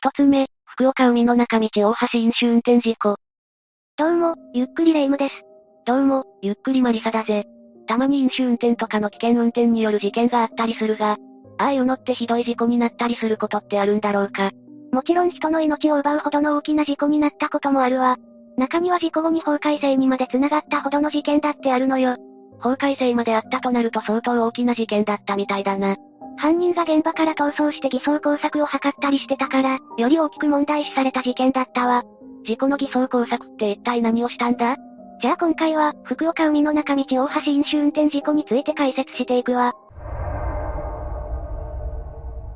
一つ目、福岡海の中道大橋飲酒運転事故。どうも、ゆっくりレ夢ムです。どうも、ゆっくりマリサだぜ。たまに飲酒運転とかの危険運転による事件があったりするが、ああいうのってひどい事故になったりすることってあるんだろうか。もちろん人の命を奪うほどの大きな事故になったこともあるわ。中には事故後に法改正にまで繋がったほどの事件だってあるのよ。法改正まであったとなると相当大きな事件だったみたいだな。犯人が現場から逃走して偽装工作を図ったりしてたから、より大きく問題視された事件だったわ。事故の偽装工作って一体何をしたんだ？じゃあ今回は、福岡海の中道大橋飲酒運転事故について解説していくわ。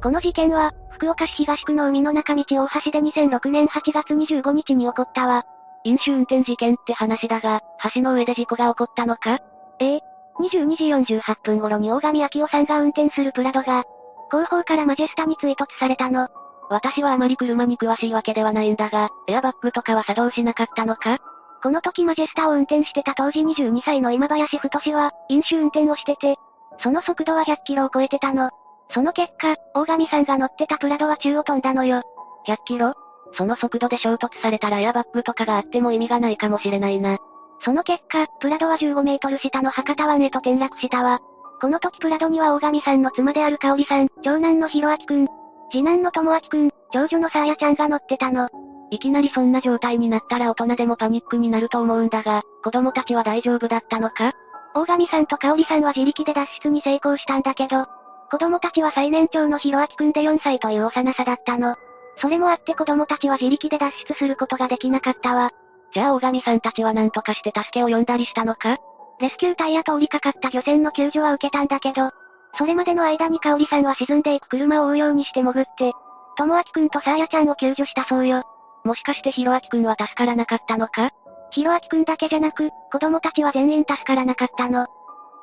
この事件は、福岡市東区の海の中道大橋で2006年8月25日に起こったわ。飲酒運転事件って話だが、橋の上で事故が起こったのか？ええ、22時48分頃に大神明夫さんが運転するプラドが、後方からマジェスタに追突されたの。私はあまり車に詳しいわけではないんだが、エアバッグとかは作動しなかったのか？この時マジェスタを運転してた当時22歳の今林太は、飲酒運転をしてて、その速度は100キロを超えてたの。その結果、大神さんが乗ってたプラドは宙を飛んだのよ。100キロ？その速度で衝突されたらエアバッグとかがあっても意味がないかもしれないな。その結果、プラドは15メートル下の博多湾へと転落したわ。この時プラドには大神さんの妻である香織さん、長男の弘明くん、次男の智明くん、長女のさあやちゃんが乗ってたの。いきなりそんな状態になったら大人でもパニックになると思うんだが、子供たちは大丈夫だったのか？大神さんと香織さんは自力で脱出に成功したんだけど、子供たちは最年長の弘明くんで4歳という幼さだったの。それもあって子供たちは自力で脱出することができなかったわ。じゃあ大神さんたちは何とかして助けを呼んだりしたのか？レスキュー隊や通りかかった漁船の救助は受けたんだけど、それまでの間に香織さんは沈んでいく車を追うようにして潜って、智明くんとさあやちゃんを救助したそうよ。もしかしてひろあきくんは助からなかったのか？ひろあきくんだけじゃなく、子供たちは全員助からなかったの。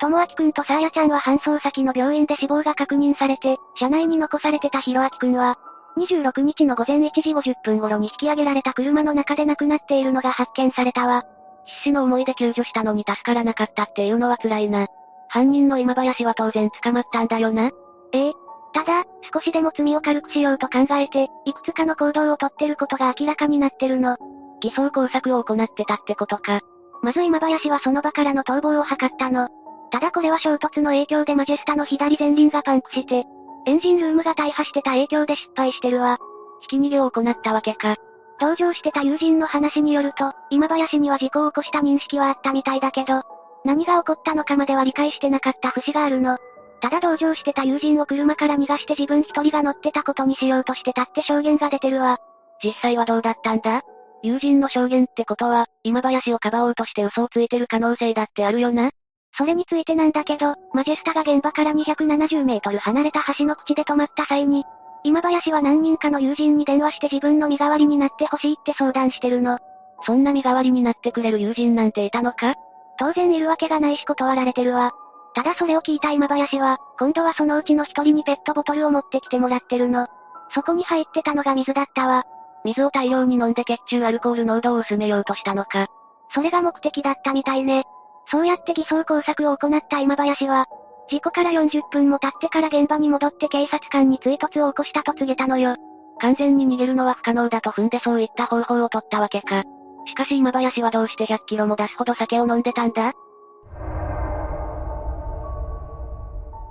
智明くんとさあやちゃんは搬送先の病院で死亡が確認されて、車内に残されてたひろあきくんは、26日の午前1時50分頃に引き上げられた車の中で亡くなっているのが発見されたわ。必死の思いで救助したのに助からなかったっていうのは辛いな。犯人の今林は当然捕まったんだよな。ええ。ただ、少しでも罪を軽くしようと考えて、いくつかの行動をとってることが明らかになってるの。偽装工作を行ってたってことか。まず今林はその場からの逃亡を図ったの。ただこれは衝突の影響でマジェスタの左前輪がパンクして、エンジンルームが大破してた影響で失敗してるわ。ひき逃げを行ったわけか。同乗してた友人の話によると、今林には事故を起こした認識はあったみたいだけど、何が起こったのかまでは理解してなかった節があるの。ただ同乗してた友人を車から逃がして自分一人が乗ってたことにしようとしてたって証言が出てるわ。実際はどうだったんだ？友人の証言ってことは、今林をかばおうとして嘘をついてる可能性だってあるよな？それについてなんだけど、マジェスタが現場から270メートル離れた橋の口で止まった際に、今林は何人かの友人に電話して自分の身代わりになってほしいって相談してるの。そんな身代わりになってくれる友人なんていたのか？当然いるわけがないし断られてるわ。ただそれを聞いた今林は、今度はそのうちの一人にペットボトルを持ってきてもらってるの。そこに入ってたのが水だったわ。水を大量に飲んで血中アルコール濃度を薄めようとしたのか。それが目的だったみたいね。そうやって偽装工作を行った今林は、事故から40分も経ってから現場に戻って警察官に追突を起こしたと告げたのよ。完全に逃げるのは不可能だと踏んでそういった方法を取ったわけか。しかし今林はどうして100キロも出すほど酒を飲んでたんだ？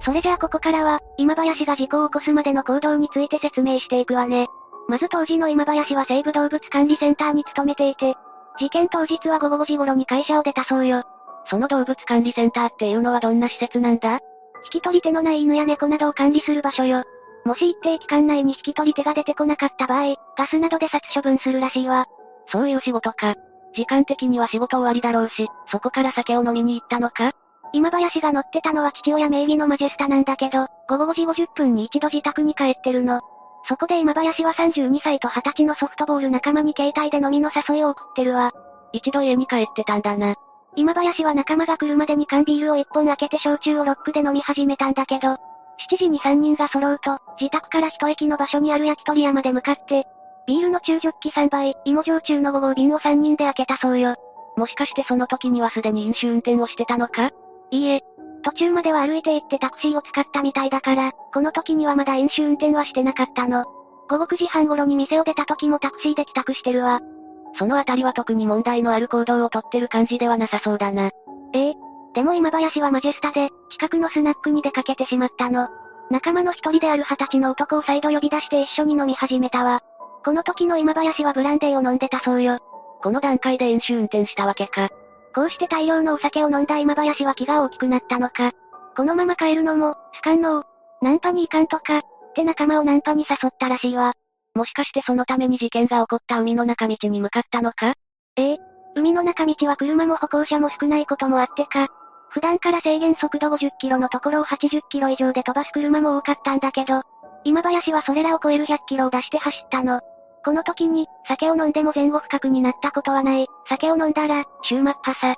それじゃあここからは、今林が事故を起こすまでの行動について説明していくわね。まず当時の今林は西部動物管理センターに勤めていて、事件当日は午後5時頃に会社を出たそうよ。その動物管理センターっていうのはどんな施設なんだ？引き取り手のない犬や猫などを管理する場所よ。もし一定期間内に引き取り手が出てこなかった場合、ガスなどで殺処分するらしいわ。そういう仕事か。時間的には仕事終わりだろうし、そこから酒を飲みに行ったのか？今林が乗ってたのは父親名義のマジェスタなんだけど、午後5時50分に一度自宅に帰ってるの。そこで今林は32歳と20歳のソフトボール仲間に携帯で飲みの誘いを送ってるわ。一度家に帰ってたんだな。今林は仲間が来るまでに缶ビールを1本開けて焼酎をロックで飲み始めたんだけど、7時に3人が揃うと、自宅から一駅の場所にある焼き鳥山で向かって、ビールの中ジョッキ3杯、芋焼酎の5号瓶を3人で開けたそうよ。もしかしてその時にはすでに飲酒運転をしてたのか？いいえ。途中までは歩いて行ってタクシーを使ったみたいだから、この時にはまだ飲酒運転はしてなかったの。午後9時半頃に店を出た時もタクシーで帰宅してるわ。そのあたりは特に問題のある行動をとってる感じではなさそうだな。ええ。でも今林はマジェスタで、近くのスナックに出かけてしまったの。仲間の一人である二十歳の男を再度呼び出して一緒に飲み始めたわ。この時の今林はブランデーを飲んでたそうよ。この段階で飲酒運転したわけか。こうして大量のお酒を飲んだ今林は気が大きくなったのか。このまま帰るのも、スカンのナンパに行かんとか、って仲間をナンパに誘ったらしいわ。もしかしてそのために事件が起こった海の中道に向かったのか？ええ。海の中道は車も歩行者も少ないこともあってか、普段から制限速度50キロのところを80キロ以上で飛ばす車も多かったんだけど、今林はそれらを超える100キロを出して走ったの。この時に、酒を飲んでも前後不覚になったことはない。酒を飲んだら、終末派さ。っ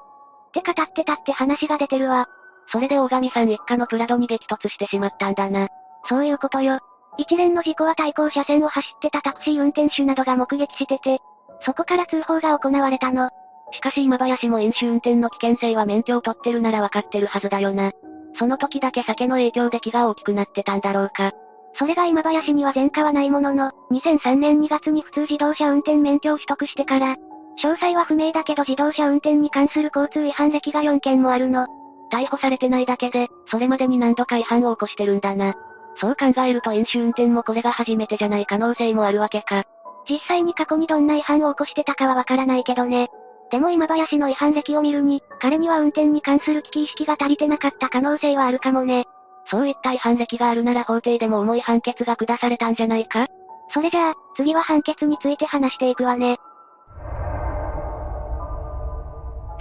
て語ってたって話が出てるわ。それで大神さん一家のプラドに激突してしまったんだな。そういうことよ。一連の事故は対向車線を走ってたタクシー運転手などが目撃してて、そこから通報が行われたの。しかし今林も飲酒運転の危険性は免許を取ってるならわかってるはずだよな。その時だけ酒の影響で気が大きくなってたんだろうか。それが今林には前科はないものの、2003年2月に普通自動車運転免許を取得してから、詳細は不明だけど自動車運転に関する交通違反歴が4件もあるの。逮捕されてないだけで、それまでに何度か違反を起こしてるんだな。そう考えると飲酒運転もこれが初めてじゃない可能性もあるわけか。実際に過去にどんな違反を起こしてたかはわからないけどね。でも今林の違反歴を見るに、彼には運転に関する危機意識が足りてなかった可能性はあるかもね。そういった違反歴があるなら法廷でも重い判決が下されたんじゃないか？それじゃあ、次は判決について話していくわね。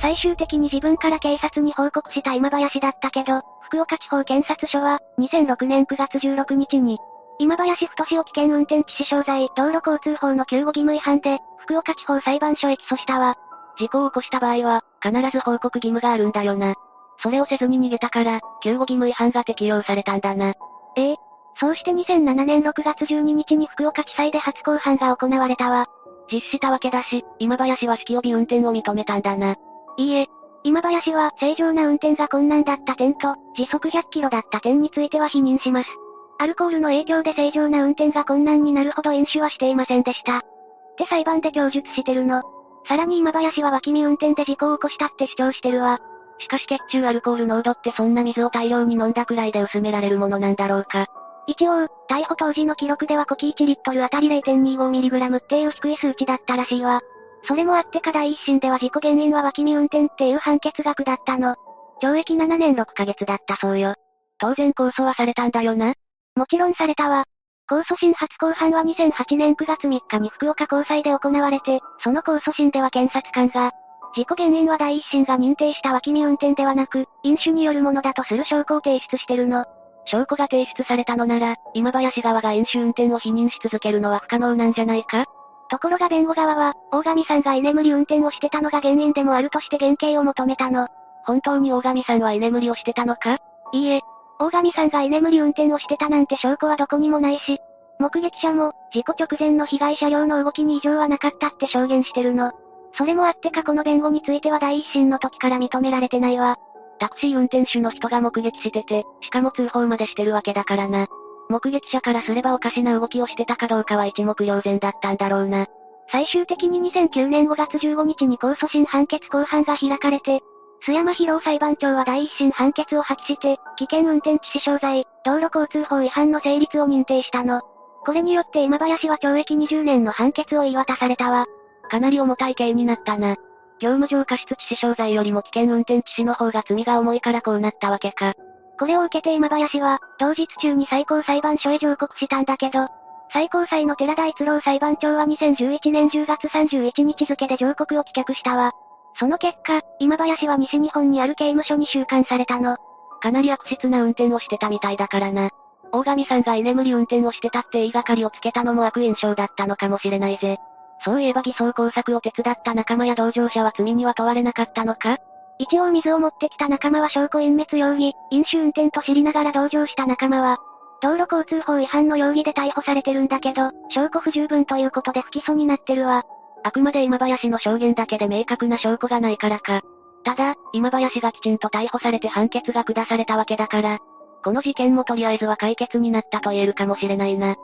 最終的に自分から警察に報告した今林だったけど、福岡地方検察署は、2006年9月16日に、今林太を危険運転致死傷罪、道路交通法の救護義務違反で、福岡地方裁判所へ起訴したわ。事故を起こした場合は、必ず報告義務があるんだよな。それをせずに逃げたから、救護義務違反が適用されたんだな。え？え。そうして2007年6月12日に福岡地裁で初公判が行われたわ。実施したわけだし、今林は式帯運転を認めたんだな。いいえ。今林は正常な運転が困難だった点と、時速100キロだった点については否認します。アルコールの影響で正常な運転が困難になるほど飲酒はしていませんでした。って裁判で供述してるの。さらに今林は脇見運転で事故を起こしたって主張してるわ。しかし血中アルコール濃度ってそんな水を大量に飲んだくらいで薄められるものなんだろうか。一応、逮捕当時の記録では呼気1リットルあたり 0.25mg っていう低い数値だったらしいわ。それもあってか第一審では事故原因は脇見運転っていう判決が下ったの。懲役7年6ヶ月だったそうよ。当然控訴はされたんだよなもちろんされたわ。控訴審初公判は2008年9月3日に福岡高裁で行われて、その控訴審では検察官が、事故原因は第一審が認定した脇見運転ではなく、飲酒によるものだとする証拠を提出してるの。証拠が提出されたのなら、今林側が飲酒運転を否認し続けるのは不可能なんじゃないか？ところが弁護側は、大神さんが居眠り運転をしてたのが原因でもあるとして減刑を求めたの。本当に大神さんは居眠りをしてたのか？いいえ。大神さんが居眠り運転をしてたなんて証拠はどこにもないし、目撃者も、事故直前の被害車両の動きに異常はなかったって証言してるの。それもあってかこの弁護については第一審の時から認められてないわ。タクシー運転手の人が目撃してて、しかも通報までしてるわけだからな。目撃者からすればおかしな動きをしてたかどうかは一目瞭然だったんだろうな。最終的に2009年5月15日に控訴審判決公判が開かれて、須山博裁判長は第一審判決を破棄して、危険運転致死傷罪、道路交通法違反の成立を認定したの。これによって今林は懲役20年の判決を言い渡されたわ。かなり重たい刑になったな。業務上過失致死傷罪よりも危険運転致死の方が罪が重いからこうなったわけか。これを受けて今林は、当日中に最高裁判所へ上告したんだけど、最高裁の寺田一郎裁判長は2011年10月31日付で上告を棄却したわ。その結果、今林は西日本にある刑務所に収監されたの。かなり悪質な運転をしてたみたいだからな。大神さんが居眠り運転をしてたって言いがかりをつけたのも悪印象だったのかもしれないぜ。そういえば偽装工作を手伝った仲間や同乗者は罪には問われなかったのか？一応水を持ってきた仲間は証拠隠滅容疑、飲酒運転と知りながら同乗した仲間は、道路交通法違反の容疑で逮捕されてるんだけど、証拠不十分ということで不起訴になってるわ。あくまで今林の証言だけで明確な証拠がないからか。ただ、今林がきちんと逮捕されて判決が下されたわけだから、この事件もとりあえずは解決になったと言えるかもしれないな。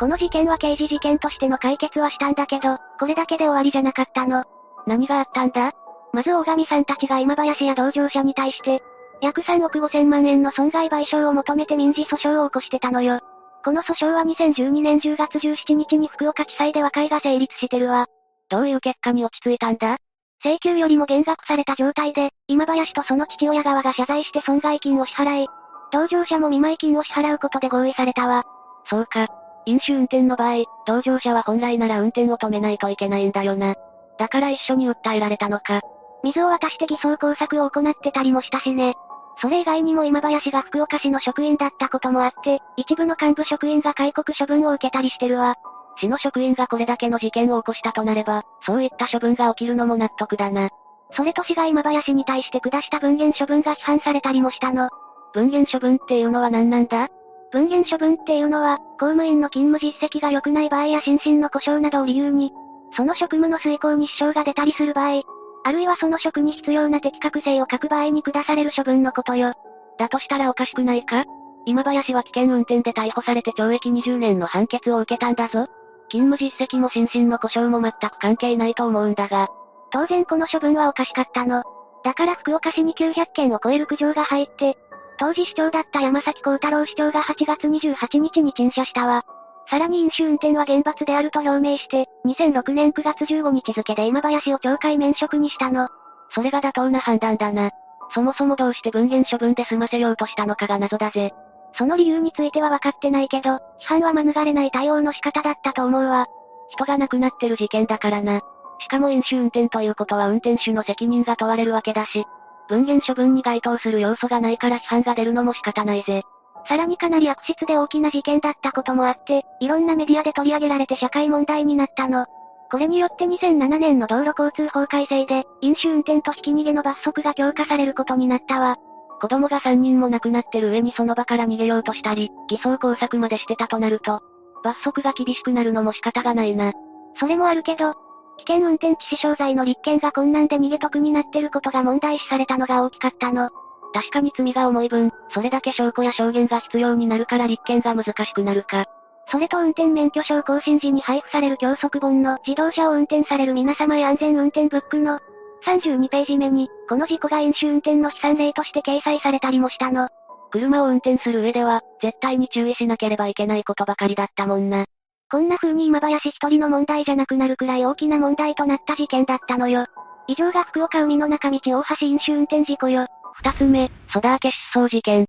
この事件は刑事事件としての解決はしたんだけど、これだけで終わりじゃなかったの。何があったんだ？まず大神さんたちが今林や同乗者に対して、約3億5千万円の損害賠償を求めて民事訴訟を起こしてたのよ。この訴訟は2012年10月17日に福岡地裁で和解が成立してるわ。どういう結果に落ち着いたんだ？請求よりも減額された状態で、今林とその父親側が謝罪して損害金を支払い、同乗者も見舞い金を支払うことで合意されたわ。そうか。飲酒運転の場合、同乗者は本来なら運転を止めないといけないんだよな。だから一緒に訴えられたのか。水を渡して偽装工作を行ってたりもしたしね。それ以外にも今林が福岡市の職員だったこともあって、一部の幹部職員が戒告処分を受けたりしてるわ。市の職員がこれだけの事件を起こしたとなれば、そういった処分が起きるのも納得だな。それと市が今林に対して下した文言処分が批判されたりもしたの。文言処分っていうのは何なんだ？文言処分っていうのは、公務員の勤務実績が良くない場合や心身の故障などを理由に、その職務の遂行に支障が出たりする場合、あるいはその職に必要な適格性を書く場合に下される処分のことよ。だとしたらおかしくないか？今林は危険運転で逮捕されて懲役20年の判決を受けたんだぞ。勤務実績も心身の故障も全く関係ないと思うんだが。当然この処分はおかしかったの。だから福岡市に900件を超える苦情が入って、当時市長だった山崎幸太郎市長が8月28日に陳謝したわ。さらに飲酒運転は厳罰であると表明して、2006年9月15日付で今林を懲戒免職にしたの。それが妥当な判断だな。そもそもどうして文言処分で済ませようとしたのかが謎だぜ。その理由については分かってないけど、批判は免れない対応の仕方だったと思うわ。人が亡くなってる事件だからな。しかも飲酒運転ということは運転手の責任が問われるわけだし、文言処分に該当する要素がないから批判が出るのも仕方ないぜ。さらにかなり悪質で大きな事件だったこともあって、いろんなメディアで取り上げられて社会問題になったの。これによって2007年の道路交通法改正で、飲酒運転とひき逃げの罰則が強化されることになったわ。子供が3人も亡くなってる上にその場から逃げようとしたり、偽装工作までしてたとなると、罰則が厳しくなるのも仕方がないな。それもあるけど、危険運転致死傷罪の立件が困難で逃げ得になってることが問題視されたのが大きかったの。確かに罪が重い分、それだけ証拠や証言が必要になるから立件が難しくなるか。それと運転免許証更新時に配布される教則本の自動車を運転される皆様へ安全運転ブックの32ページ目に、この事故が飲酒運転の悲惨例として掲載されたりもしたの。車を運転する上では、絶対に注意しなければいけないことばかりだったもんな。こんな風に今林一人の問題じゃなくなるくらい大きな問題となった事件だったのよ。以上が福岡海の中道大橋飲酒運転事故よ。二つ目、ソダーケ失踪事件。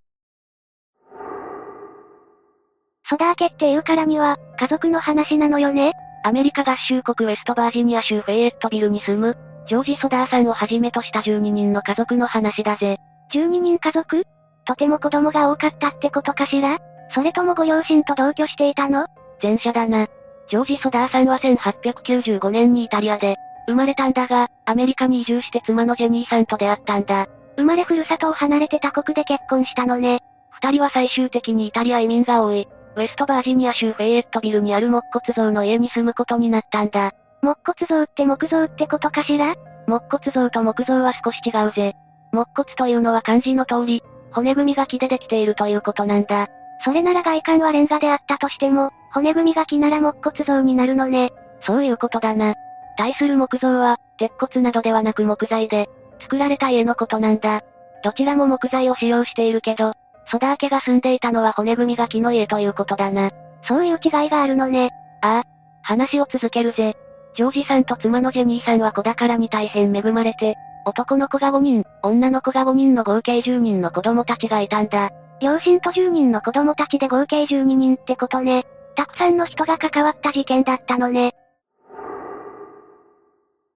ソダーケっていうからには、家族の話なのよね？アメリカ合衆国ウェストバージニア州フェイエットビルに住む、ジョージ・ソダーさんをはじめとした12人の家族の話だぜ。12人家族？とても子供が多かったってことかしら？それともご両親と同居していたの？前者だな。ジョージ・ソダーさんは1895年にイタリアで、生まれたんだが、アメリカに移住して妻のジェニーさんと出会ったんだ。生まれふるさとを離れて他国で結婚したのね。二人は最終的にイタリア移民が多い、ウェストバージニア州フェイエットビルにある木骨像の家に住むことになったんだ。木骨像って木像ってことかしら？木骨像と木像は少し違うぜ。木骨というのは漢字の通り、骨組みが木でできているということなんだ。それなら外観はレンガであったとしても、骨組みが木なら木骨像になるのね。そういうことだな。対する木像は、鉄骨などではなく木材で、作られた家のことなんだ。どちらも木材を使用しているけど、ソダー家が住んでいたのは骨組みが木の家ということだな。そういう違いがあるのね。ああ。話を続けるぜ。ジョージさんと妻のジェニーさんは子宝に大変恵まれて、男の子が5人、女の子が5人の合計10人の子供たちがいたんだ。両親と10人の子供たちで合計12人ってことね。たくさんの人が関わった事件だったのね。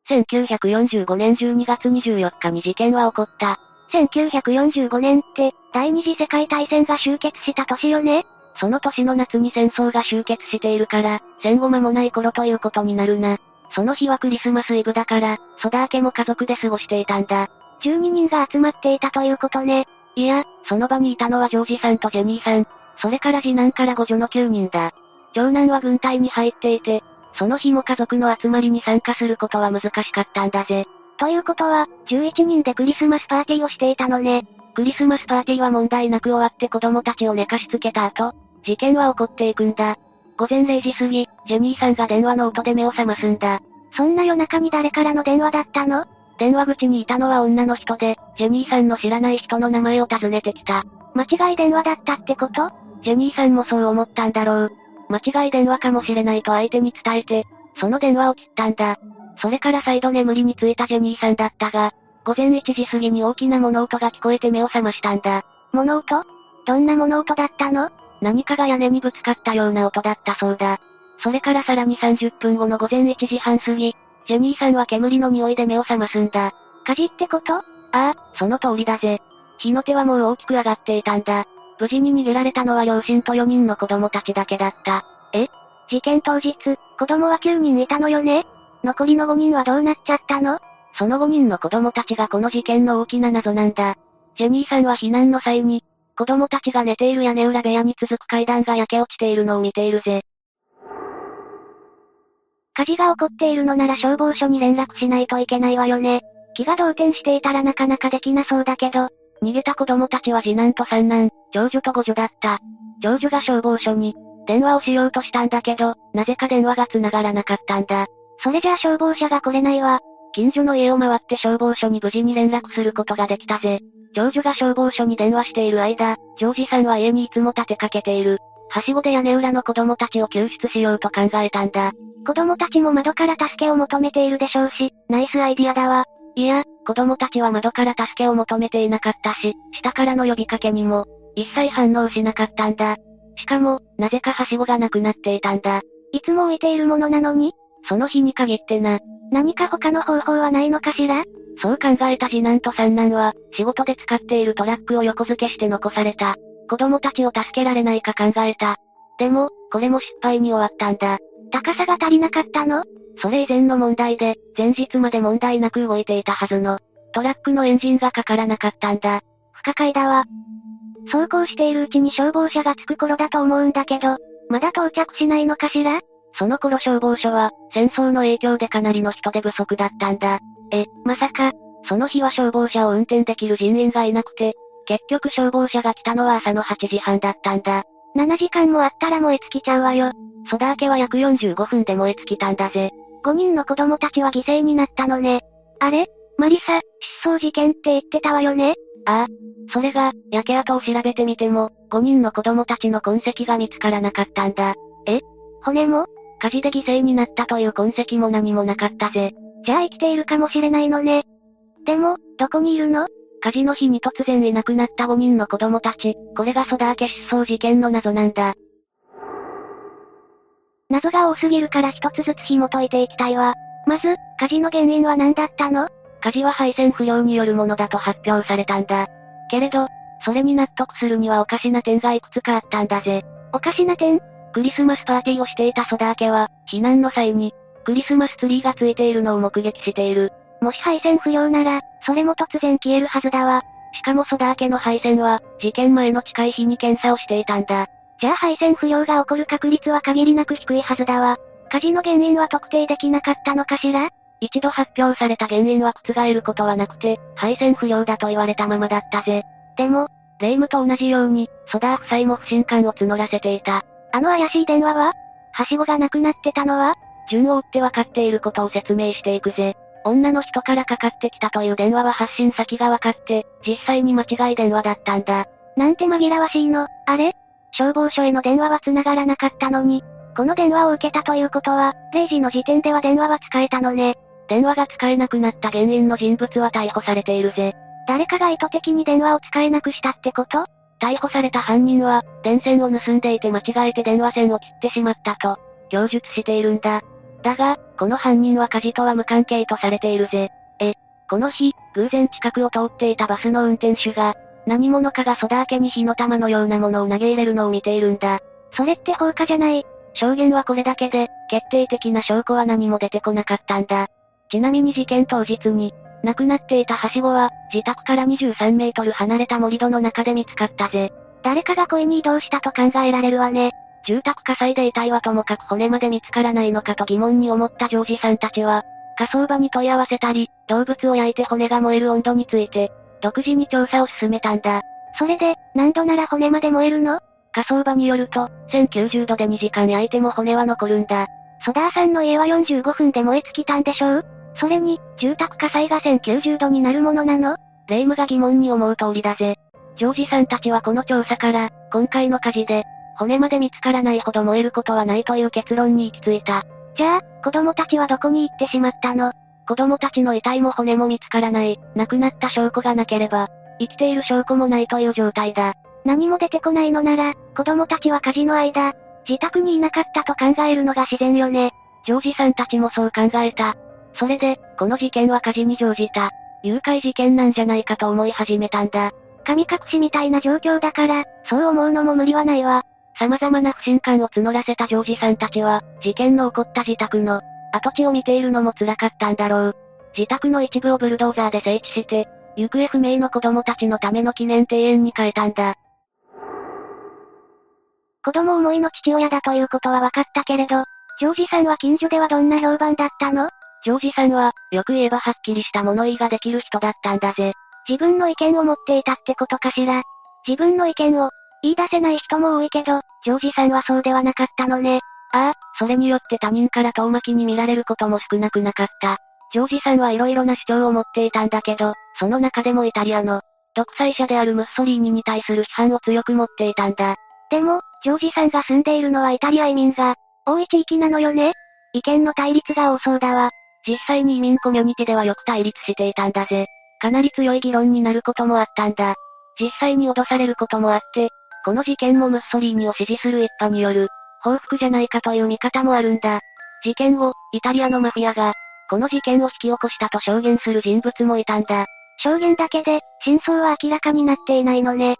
1945年12月24日に事件は起こった。1945年って、第二次世界大戦が終結した年よね？その年の夏に戦争が終結しているから、戦後間もない頃ということになるな。その日はクリスマスイブだから、ソダー家も家族で過ごしていたんだ。12人が集まっていたということね。いや、その場にいたのはジョージさんとジェニーさん、それから次男から五女の9人だ。長男は軍隊に入っていて、その日も家族の集まりに参加することは難しかったんだぜ。ということは、11人でクリスマスパーティーをしていたのね。クリスマスパーティーは問題なく終わって子供たちを寝かしつけた後、事件は起こっていくんだ。午前0時過ぎ、ジェニーさんが電話の音で目を覚ますんだ。そんな夜中に誰からの電話だったの？電話口にいたのは女の人で、ジェニーさんの知らない人の名前を尋ねてきた。間違い電話だったってこと？ジェニーさんもそう思ったんだろう。間違い電話かもしれないと相手に伝えて、その電話を切ったんだ。それから再度眠りについたジェニーさんだったが、午前1時過ぎに大きな物音が聞こえて目を覚ましたんだ。物音？どんな物音だったの？何かが屋根にぶつかったような音だったそうだ。それからさらに30分後の午前1時半過ぎ、ジェニーさんは煙の匂いで目を覚ますんだ。火事ってこと？ああ、その通りだぜ。火の手はもう大きく上がっていたんだ。無事に逃げられたのは両親と4人の子供たちだけだった。え？事件当日、子供は9人いたのよね？残りの5人はどうなっちゃったの？その5人の子供たちがこの事件の大きな謎なんだ。ジェニーさんは避難の際に、子供たちが寝ている屋根裏部屋に続く階段が焼け落ちているのを見ているぜ。火事が起こっているのなら消防署に連絡しないといけないわよね。気が動転していたらなかなかできなそうだけど、逃げた子供たちは次男と三男、長女と五女だった。長女が消防署に、電話をしようとしたんだけど、なぜか電話が繋がらなかったんだ。それじゃあ消防車が来れないわ。近所の家を回って消防署に無事に連絡することができたぜ。長女が消防署に電話している間、ジョージさんは家にいつも立てかけている。はしごで屋根裏の子供たちを救出しようと考えたんだ。子供たちも窓から助けを求めているでしょうし、ナイスアイディアだわ。いや、子供たちは窓から助けを求めていなかったし、下からの呼びかけにも、一切反応しなかったんだ。しかも、なぜかはしごがなくなっていたんだ。いつも置いているものなのに？その日に限ってな。何か他の方法はないのかしら？そう考えた次男と三男は、仕事で使っているトラックを横付けして残された。子供たちを助けられないか考えた。でも、これも失敗に終わったんだ。高さが足りなかったの？それ以前の問題で、前日まで問題なく動いていたはずの、トラックのエンジンがかからなかったんだ。不可解だわ。走行しているうちに消防車が着く頃だと思うんだけど、まだ到着しないのかしら？その頃消防署は、戦争の影響でかなりの人手不足だったんだ。え、まさか、その日は消防車を運転できる人員がいなくて、結局消防車が来たのは朝の8時半だったんだ。7時間もあったら燃え尽きちゃうわよ。ソダー家は約45分で燃え尽きたんだぜ。5人の子供たちは犠牲になったのね。あれ？マリサ、失踪事件って言ってたわよね？ああ。それが、焼け跡を調べてみても、5人の子供たちの痕跡が見つからなかったんだ。え？骨も？火事で犠牲になったという痕跡も何もなかったぜ。じゃあ生きているかもしれないのね。でも、どこにいるの？火事の日に突然いなくなった5人の子供たち、これがソダー家失踪事件の謎なんだ。謎が多すぎるから一つずつ紐解いていきたいわ。まず、火事の原因は何だったの？火事は配線不良によるものだと発表されたんだ。けれど、それに納得するにはおかしな点がいくつかあったんだぜ。おかしな点？クリスマスパーティーをしていたソダー家は、避難の際に、クリスマスツリーがついているのを目撃している。もし配線不良なら、それも突然消えるはずだわ。しかもソダー家の配線は、事件前の近い日に検査をしていたんだ。じゃあ配線不良が起こる確率は限りなく低いはずだわ。火事の原因は特定できなかったのかしら？一度発表された原因は覆ることはなくて、配線不良だと言われたままだったぜ。でも、霊夢と同じように、ソダー夫妻も不信感を募らせていた。あの怪しい電話は？はしごがなくなってたのは？順を追って分かっていることを説明していくぜ。女の人からかかってきたという電話は発信先が分かって、実際に間違い電話だったんだ。なんて紛らわしいの、あれ？消防署への電話は繋がらなかったのに、この電話を受けたということは、0時の時点では電話は使えたのね。電話が使えなくなった原因の人物は逮捕されているぜ。誰かが意図的に電話を使えなくしたってこと？逮捕された犯人は、電線を盗んでいて間違えて電話線を切ってしまったと、供述しているんだ。だが、この犯人は火事とは無関係とされているぜ。え、この日、偶然近くを通っていたバスの運転手が、何者かがソダー家に火の玉のようなものを投げ入れるのを見ているんだ。それって放火じゃない。証言はこれだけで、決定的な証拠は何も出てこなかったんだ。ちなみに事件当日に、亡くなっていたはしごは、自宅から23メートル離れた盛り土の中で見つかったぜ。誰かが故意に移動したと考えられるわね。住宅火災で遺体はともかく骨まで見つからないのかと疑問に思ったジョージさんたちは、火葬場に問い合わせたり、動物を焼いて骨が燃える温度について、独自に調査を進めたんだ。それで、何度なら骨まで燃えるの？火葬場によると、1090度で2時間焼いても骨は残るんだ。ソダーさんの家は45分で燃え尽きたんでしょう？それに、住宅火災が1090度になるものなの？霊夢が疑問に思う通りだぜ。ジョージさんたちはこの調査から、今回の火事で、骨まで見つからないほど燃えることはないという結論に行き着いた。じゃあ、子供たちはどこに行ってしまったの？子供たちの遺体も骨も見つからない、亡くなった証拠がなければ、生きている証拠もないという状態だ。何も出てこないのなら、子供たちは火事の間、自宅にいなかったと考えるのが自然よね。ジョージさんたちもそう考えた。それで、この事件は火事に乗じた。誘拐事件なんじゃないかと思い始めたんだ。神隠しみたいな状況だから、そう思うのも無理はないわ。様々な不信感を募らせたジョージさんたちは、事件の起こった自宅の、跡地を見ているのも辛かったんだろう。自宅の一部をブルドーザーで整地して、行方不明の子供たちのための記念庭園に変えたんだ。子供思いの父親だということは分かったけれど、ジョージさんは近所ではどんな評判だったの？ジョージさんは、よく言えばはっきりした物言いができる人だったんだぜ。自分の意見を持っていたってことかしら。自分の意見を、言い出せない人も多いけど、ジョージさんはそうではなかったのね。ああ、それによって他人から遠巻きに見られることも少なくなかった。ジョージさんはいろいろな主張を持っていたんだけど、その中でもイタリアの、独裁者であるムッソリーニに対する批判を強く持っていたんだ。でも、ジョージさんが住んでいるのはイタリア移民が、多い地域なのよね意見の対立が多そうだわ。実際に移民コミュニティではよく対立していたんだぜ。かなり強い議論になることもあったんだ。実際に脅されることもあって、この事件もムッソリーニを支持する一派による、報復じゃないかという見方もあるんだ。事件後、イタリアのマフィアが、この事件を引き起こしたと証言する人物もいたんだ。証言だけで、真相は明らかになっていないのね。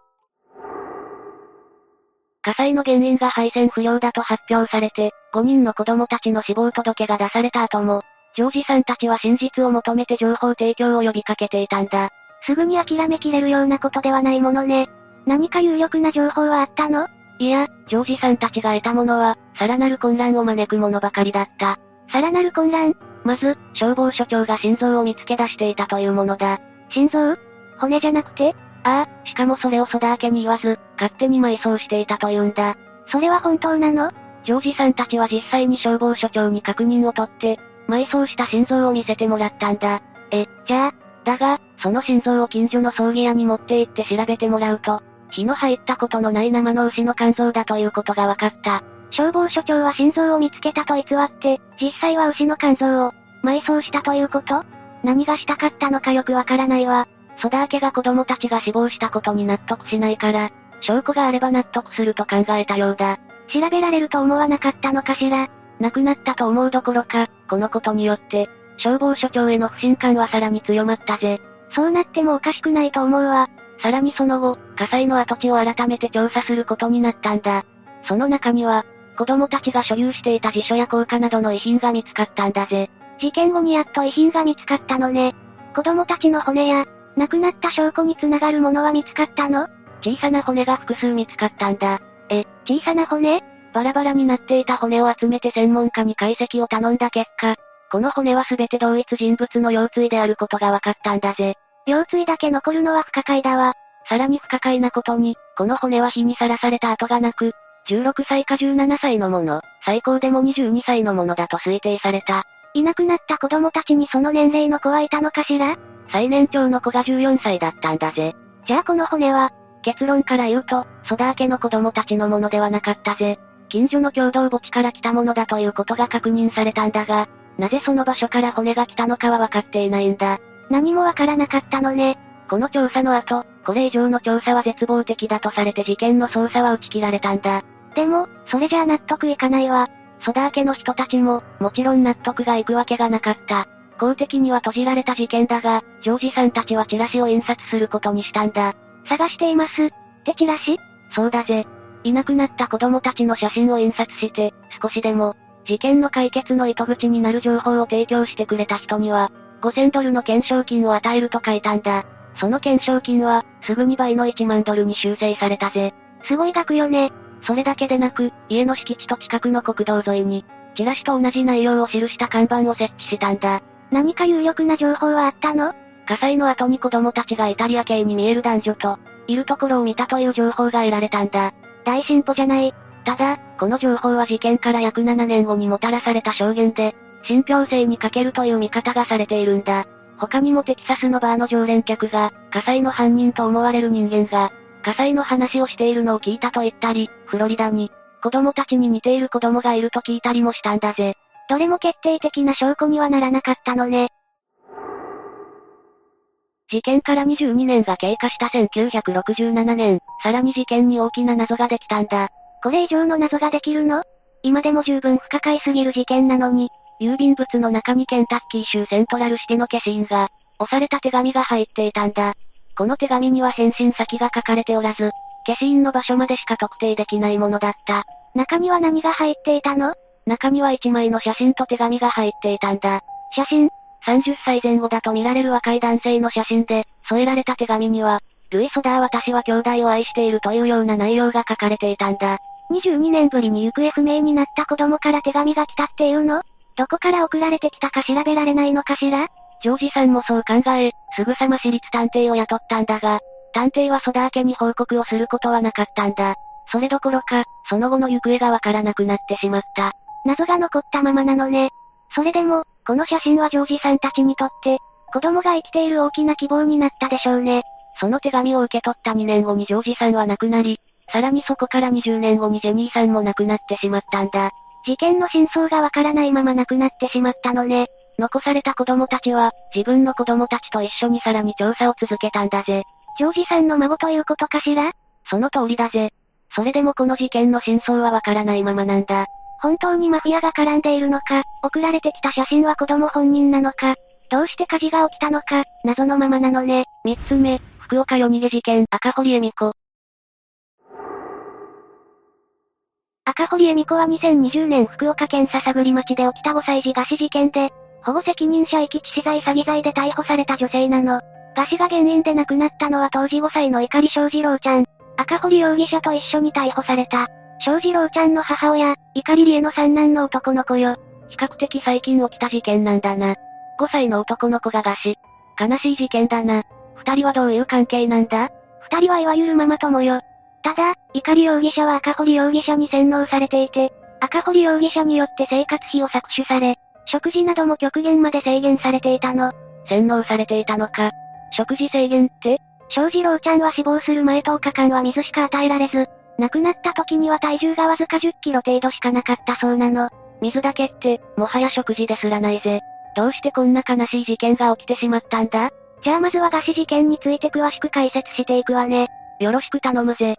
火災の原因が配線不良だと発表されて、5人の子供たちの死亡届が出された後も、ジョージさんたちは真実を求めて情報提供を呼びかけていたんだ。すぐに諦めきれるようなことではないものね。何か有力な情報はあったの？いや、ジョージさんたちが得たものは、さらなる混乱を招くものばかりだった。さらなる混乱？まず、消防署長が心臓を見つけ出していたというものだ。心臓？骨じゃなくて？ああ、しかもそれをソダー家に言わず、勝手に埋葬していたというんだ。それは本当なの？ジョージさんたちは実際に消防署長に確認を取って、埋葬した心臓を見せてもらったんだ。え、じゃあ、だが、その心臓を近所の葬儀屋に持って行って調べてもらうと、火の入ったことのない生の牛の肝臓だということが分かった。消防署長は心臓を見つけたと偽って、実際は牛の肝臓を、埋葬したということ？何がしたかったのかよくわからないわ。ソダー家が子供たちが死亡したことに納得しないから、証拠があれば納得すると考えたようだ。調べられると思わなかったのかしら？亡くなったと思うどころか、このことによって、消防署長への不信感はさらに強まったぜ。そうなってもおかしくないと思うわ。さらにその後、火災の跡地を改めて調査することになったんだ。その中には、子供たちが所有していた辞書や硬貨などの遺品が見つかったんだぜ。事件後にやっと遺品が見つかったのね。子供たちの骨や、亡くなった証拠につながるものは見つかったの？小さな骨が複数見つかったんだ。え、小さな骨？バラバラになっていた骨を集めて専門家に解析を頼んだ結果、この骨は全て同一人物の腰椎であることが分かったんだぜ。腰椎だけ残るのは不可解だわ。さらに不可解なことに、この骨は火にさらされた跡がなく、16歳か17歳のもの、最高でも22歳のものだと推定された。いなくなった子供たちにその年齢の子はいたのかしら？最年長の子が14歳だったんだぜ。じゃあこの骨は、結論から言うと、ソダー家の子供たちのものではなかったぜ。近所の共同墓地から来たものだということが確認されたんだが、なぜその場所から骨が来たのかは分かっていないんだ。何もわからなかったのね。この調査の後、これ以上の調査は絶望的だとされて事件の捜査は打ち切られたんだ。でも、それじゃあ納得いかないわ。ソダー家の人たちも、もちろん納得がいくわけがなかった。公的には閉じられた事件だが、ジョージさんたちはチラシを印刷することにしたんだ。探しています。ってチラシ？そうだぜ。いなくなった子供たちの写真を印刷して、少しでも、事件の解決の糸口になる情報を提供してくれた人には、5000ドルの懸賞金を与えると書いたんだ。その懸賞金は、すぐに倍の1万ドルに修正されたぜ。すごい額よね。それだけでなく、家の敷地と近くの国道沿いに、チラシと同じ内容を記した看板を設置したんだ。何か有力な情報はあったの？火災の後に子供たちがイタリア系に見える男女と、いるところを見たという情報が得られたんだ。大進歩じゃない。ただ、この情報は事件から約7年後にもたらされた証言で、信憑性に欠けるという見方がされているんだ。他にもテキサスのバーの常連客が、火災の犯人と思われる人間が、火災の話をしているのを聞いたと言ったり、フロリダに、子供たちに似ている子供がいると聞いたりもしたんだぜ。どれも決定的な証拠にはならなかったのね。事件から22年が経過した1967年、さらに事件に大きな謎ができたんだ。これ以上の謎ができるの？今でも十分不可解すぎる事件なのに、郵便物の中にケンタッキー州セントラルシティの消印が、押された手紙が入っていたんだ。この手紙には返信先が書かれておらず、消印の場所までしか特定できないものだった。中には何が入っていたの？中には1枚の写真と手紙が入っていたんだ。写真 ?30 歳前後だと見られる若い男性の写真で、添えられた手紙には、ルイ・ソダー私は兄弟を愛しているというような内容が書かれていたんだ。22年ぶりに行方不明になった子供から手紙が来たっていうの？どこから送られてきたか調べられないのかしら？ジョージさんもそう考え、すぐさま私立探偵を雇ったんだが、探偵はソダー家に報告をすることはなかったんだ。それどころか、その後の行方がわからなくなってしまった。謎が残ったままなのね。それでも、この写真はジョージさんたちにとって、子供が生きている大きな希望になったでしょうね。その手紙を受け取った2年後にジョージさんは亡くなり、さらにそこから20年後にジェニーさんも亡くなってしまったんだ。事件の真相がわからないまま亡くなってしまったのね。残された子供たちは、自分の子供たちと一緒にさらに調査を続けたんだぜ。ジョージさんの孫ということかしら？その通りだぜ。それでもこの事件の真相はわからないままなんだ。本当にマフィアが絡んでいるのか、送られてきた写真は子供本人なのか、どうして火事が起きたのか、謎のままなのね。三つ目、福岡夜逃げ事件赤堀恵美子。赤堀恵美子は2020年福岡県笹栗町で起きた5歳児餓死事件で、保護責任者遺棄致死罪詐欺罪で逮捕された女性なの。餓死が原因で亡くなったのは当時5歳の碇翔二郎ちゃん。赤堀容疑者と一緒に逮捕された。翔二郎ちゃんの母親、碇理恵の三男の男の子よ。比較的最近起きた事件なんだな。5歳の男の子が餓死。悲しい事件だな。二人はどういう関係なんだ？二人はいわゆるママ友よ。ただ、碇容疑者は赤堀容疑者に洗脳されていて、赤堀容疑者によって生活費を搾取され、食事なども極限まで制限されていたの。洗脳されていたのか。食事制限って？翔二郎ちゃんは死亡する前10日間は水しか与えられず、亡くなった時には体重がわずか10キロ程度しかなかったそうなの。水だけって、もはや食事ですらないぜ。どうしてこんな悲しい事件が起きてしまったんだ？じゃあまずは餓死事件について詳しく解説していくわね。よろしく頼むぜ。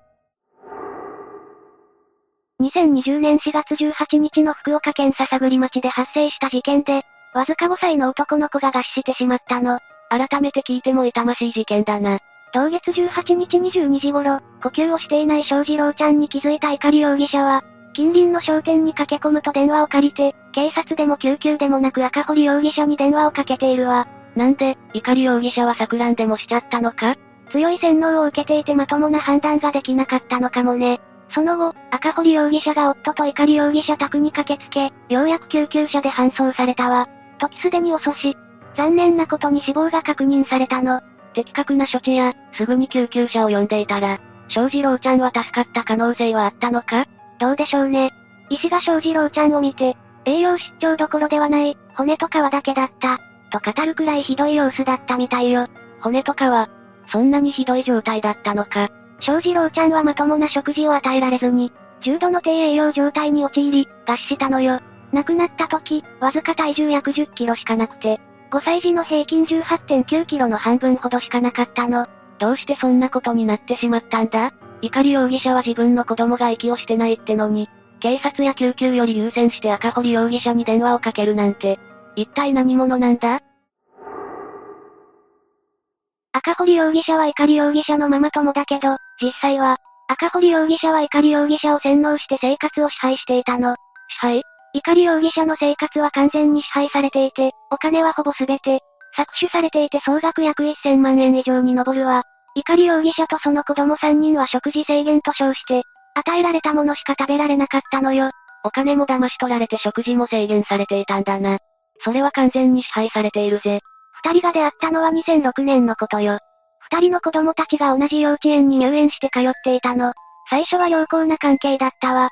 2020年4月18日の福岡県篠栗町で発生した事件で、わずか5歳の男の子が餓死してしまったの。改めて聞いても痛ましい事件だな。同月18日22時頃、呼吸をしていない翔二郎ちゃんに気づいた碇容疑者は、近隣の商店に駆け込むと電話を借りて、警察でも救急でもなく赤堀容疑者に電話をかけているわ。なんで、碇容疑者は錯乱でもしちゃったのか？強い洗脳を受けていてまともな判断ができなかったのかもね。その後、赤堀容疑者が夫と碇容疑者宅に駆けつけ、ようやく救急車で搬送されたわ。時すでに遅し。残念なことに死亡が確認されたの。的確な処置や、すぐに救急車を呼んでいたら、翔二郎ちゃんは助かった可能性はあったのか？どうでしょうね。医師が翔二郎ちゃんを見て、栄養失調どころではない、骨と皮だけだった、と語るくらいひどい様子だったみたいよ。骨と皮、そんなにひどい状態だったのか？翔二郎ちゃんはまともな食事を与えられずに、重度の低栄養状態に陥り、餓死したのよ。亡くなった時、わずか体重約10キロしかなくて、5歳児の平均18.9キロの半分ほどしかなかったの。どうしてそんなことになってしまったんだ？怒り容疑者は自分の子供が息をしてないってのに、警察や救急より優先して赤堀容疑者に電話をかけるなんて、一体何者なんだ？赤堀容疑者は怒り容疑者のママ友だけど、実際は、赤堀容疑者は怒り容疑者を洗脳して生活を支配していたの。支配？怒り容疑者の生活は完全に支配されていて、お金はほぼすべて、搾取されていて総額約1000万円以上に上るわ。怒り容疑者とその子供3人は食事制限と称して、与えられたものしか食べられなかったのよ。お金も騙し取られて食事も制限されていたんだな。それは完全に支配されているぜ。二人が出会ったのは2006年のことよ。二人の子供たちが同じ幼稚園に入園して通っていたの。最初は良好な関係だったわ。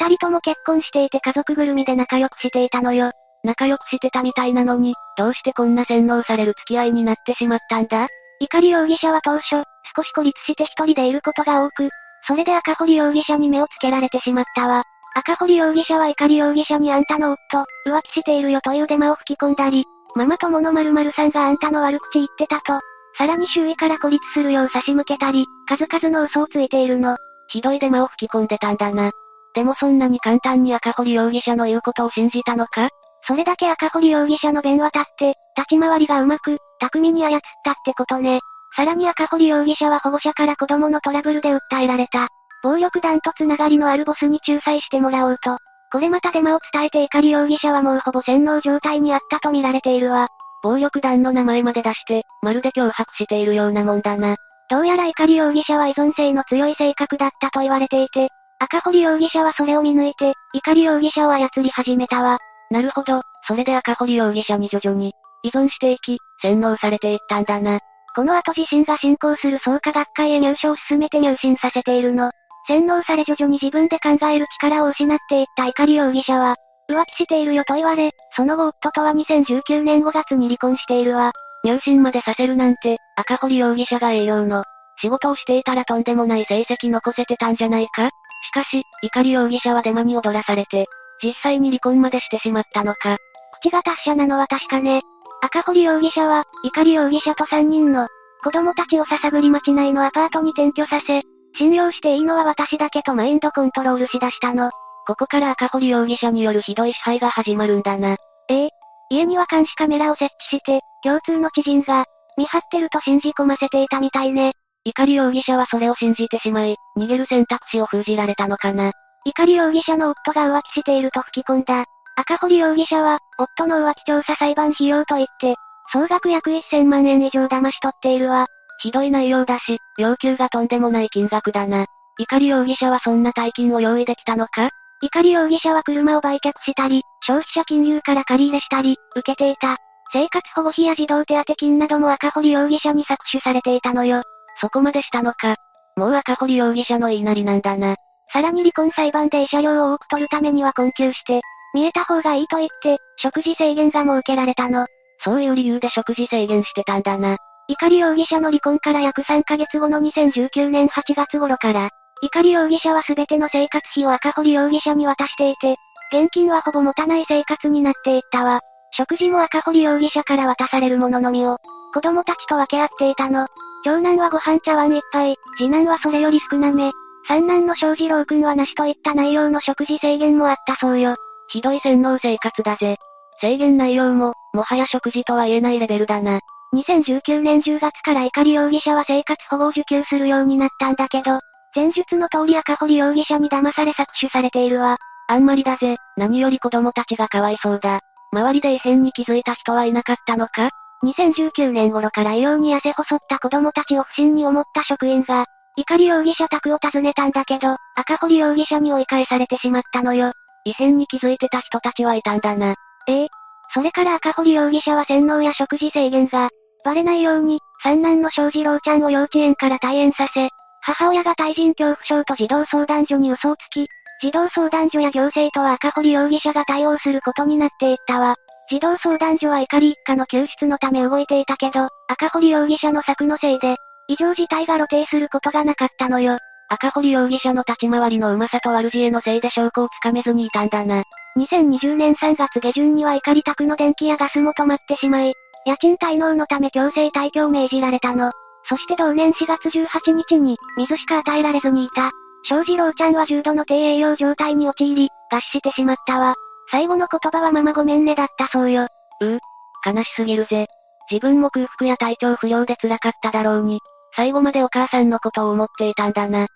二人とも結婚していて家族ぐるみで仲良くしていたのよ。仲良くしてたみたいなのに、どうしてこんな洗脳される付き合いになってしまったんだ？怒り容疑者は当初、少し孤立して一人でいることが多く、それで赤堀容疑者に目をつけられてしまったわ。赤堀容疑者は怒り容疑者にあんたの夫、浮気しているよというデマを吹き込んだり、ママ友の〇〇さんがあんたの悪口言ってたと、さらに周囲から孤立するよう差し向けたり、数々の嘘をついているの。ひどいデマを吹き込んでたんだな。でもそんなに簡単に赤堀容疑者の言うことを信じたのか？それだけ赤堀容疑者の弁は立って、立ち回りがうまく、巧みに操ったってことね。さらに赤堀容疑者は保護者から子供のトラブルで訴えられた。暴力団とつながりのあるボスに仲裁してもらおうと。これまたデマを伝えて怒り容疑者はもうほぼ洗脳状態にあったと見られているわ。暴力団の名前まで出して、まるで脅迫しているようなもんだな。どうやら怒り容疑者は依存性の強い性格だったと言われていて、赤堀容疑者はそれを見抜いて、怒り容疑者を操り始めたわ。なるほど、それで赤堀容疑者に徐々に、依存していき、洗脳されていったんだな。この後自身が進行する創価学会へ入所を進めて入信させているの。洗脳され徐々に自分で考える力を失っていった怒り容疑者は、浮気しているよと言われ、その後夫とは2019年5月に離婚しているわ。入信までさせるなんて、赤堀容疑者が栄養の、仕事をしていたらとんでもない成績残せてたんじゃないかしかし、怒り容疑者はデマに踊らされて、実際に離婚までしてしまったのか。口が達者なのは確かね。赤堀容疑者は、怒り容疑者と3人の、子供たちを笹栗町内のアパートに転居させ、信用していいのは私だけとマインドコントロールしだしたの。ここから赤堀容疑者によるひどい支配が始まるんだな。ええ。家には監視カメラを設置して、共通の知人が、見張ってると信じ込ませていたみたいね。怒り容疑者はそれを信じてしまい、逃げる選択肢を封じられたのかな。怒り容疑者の夫が浮気していると吹き込んだ。赤堀容疑者は、夫の浮気調査裁判費用と言って、総額約1000万円以上騙し取っているわ。ひどい内容だし、要求がとんでもない金額だな。怒り容疑者はそんな大金を用意できたのか？怒り容疑者は車を売却したり、消費者金融から借り入れしたり、受けていた。生活保護費や児童手当金なども赤堀容疑者に搾取されていたのよ。そこまでしたのか。もう赤堀容疑者の言いなりなんだな。さらに離婚裁判で慰謝料を多く取るためには困窮して、見えた方がいいと言って、食事制限が設けられたの。そういう理由で食事制限してたんだな。怒り容疑者の離婚から約3ヶ月後の2019年8月頃から、怒り容疑者は全ての生活費を赤堀容疑者に渡していて、現金はほぼ持たない生活になっていったわ。食事も赤堀容疑者から渡されるもののみを、子供たちと分け合っていたの。長男はご飯茶碗一杯、次男はそれより少なめ。三男の翔二郎くんはなしといった内容の食事制限もあったそうよ。ひどい洗脳生活だぜ。制限内容も、もはや食事とは言えないレベルだな。2019年10月から怒り容疑者は生活保護を受給するようになったんだけど、前述の通り赤堀容疑者に騙され搾取されているわ。あんまりだぜ、何より子供たちがかわいそうだ。周りで異変に気づいた人はいなかったのか？?2019 年頃から異様に痩せ細った子供たちを不審に思った職員が、怒り容疑者宅を訪ねたんだけど、赤堀容疑者に追い返されてしまったのよ。異変に気づいてた人たちはいたんだな。ええ。それから赤堀容疑者は洗脳や食事制限が、バレないように、三男の翔二郎ちゃんを幼稚園から退園させ、母親が対人恐怖症と児童相談所に嘘をつき、児童相談所や行政とは赤堀容疑者が対応することになっていったわ。児童相談所は怒り一家の救出のため動いていたけど、赤堀容疑者の策のせいで、異常事態が露呈することがなかったのよ。赤堀容疑者の立ち回りのうまさと悪知恵のせいで証拠をつかめずにいたんだな。2020年3月下旬には怒り宅の電気やガスも止まってしまい、家賃滞納のため強制退去を命じられたの。そして同年4月18日に、水しか与えられずにいた。翔二郎ちゃんは重度の低栄養状態に陥り、餓死してしまったわ。最後の言葉はママごめんねだったそうよ。うう、悲しすぎるぜ。自分も空腹や体調不良で辛かっただろうに、最後までお母さんのことを思っていたんだな。きっ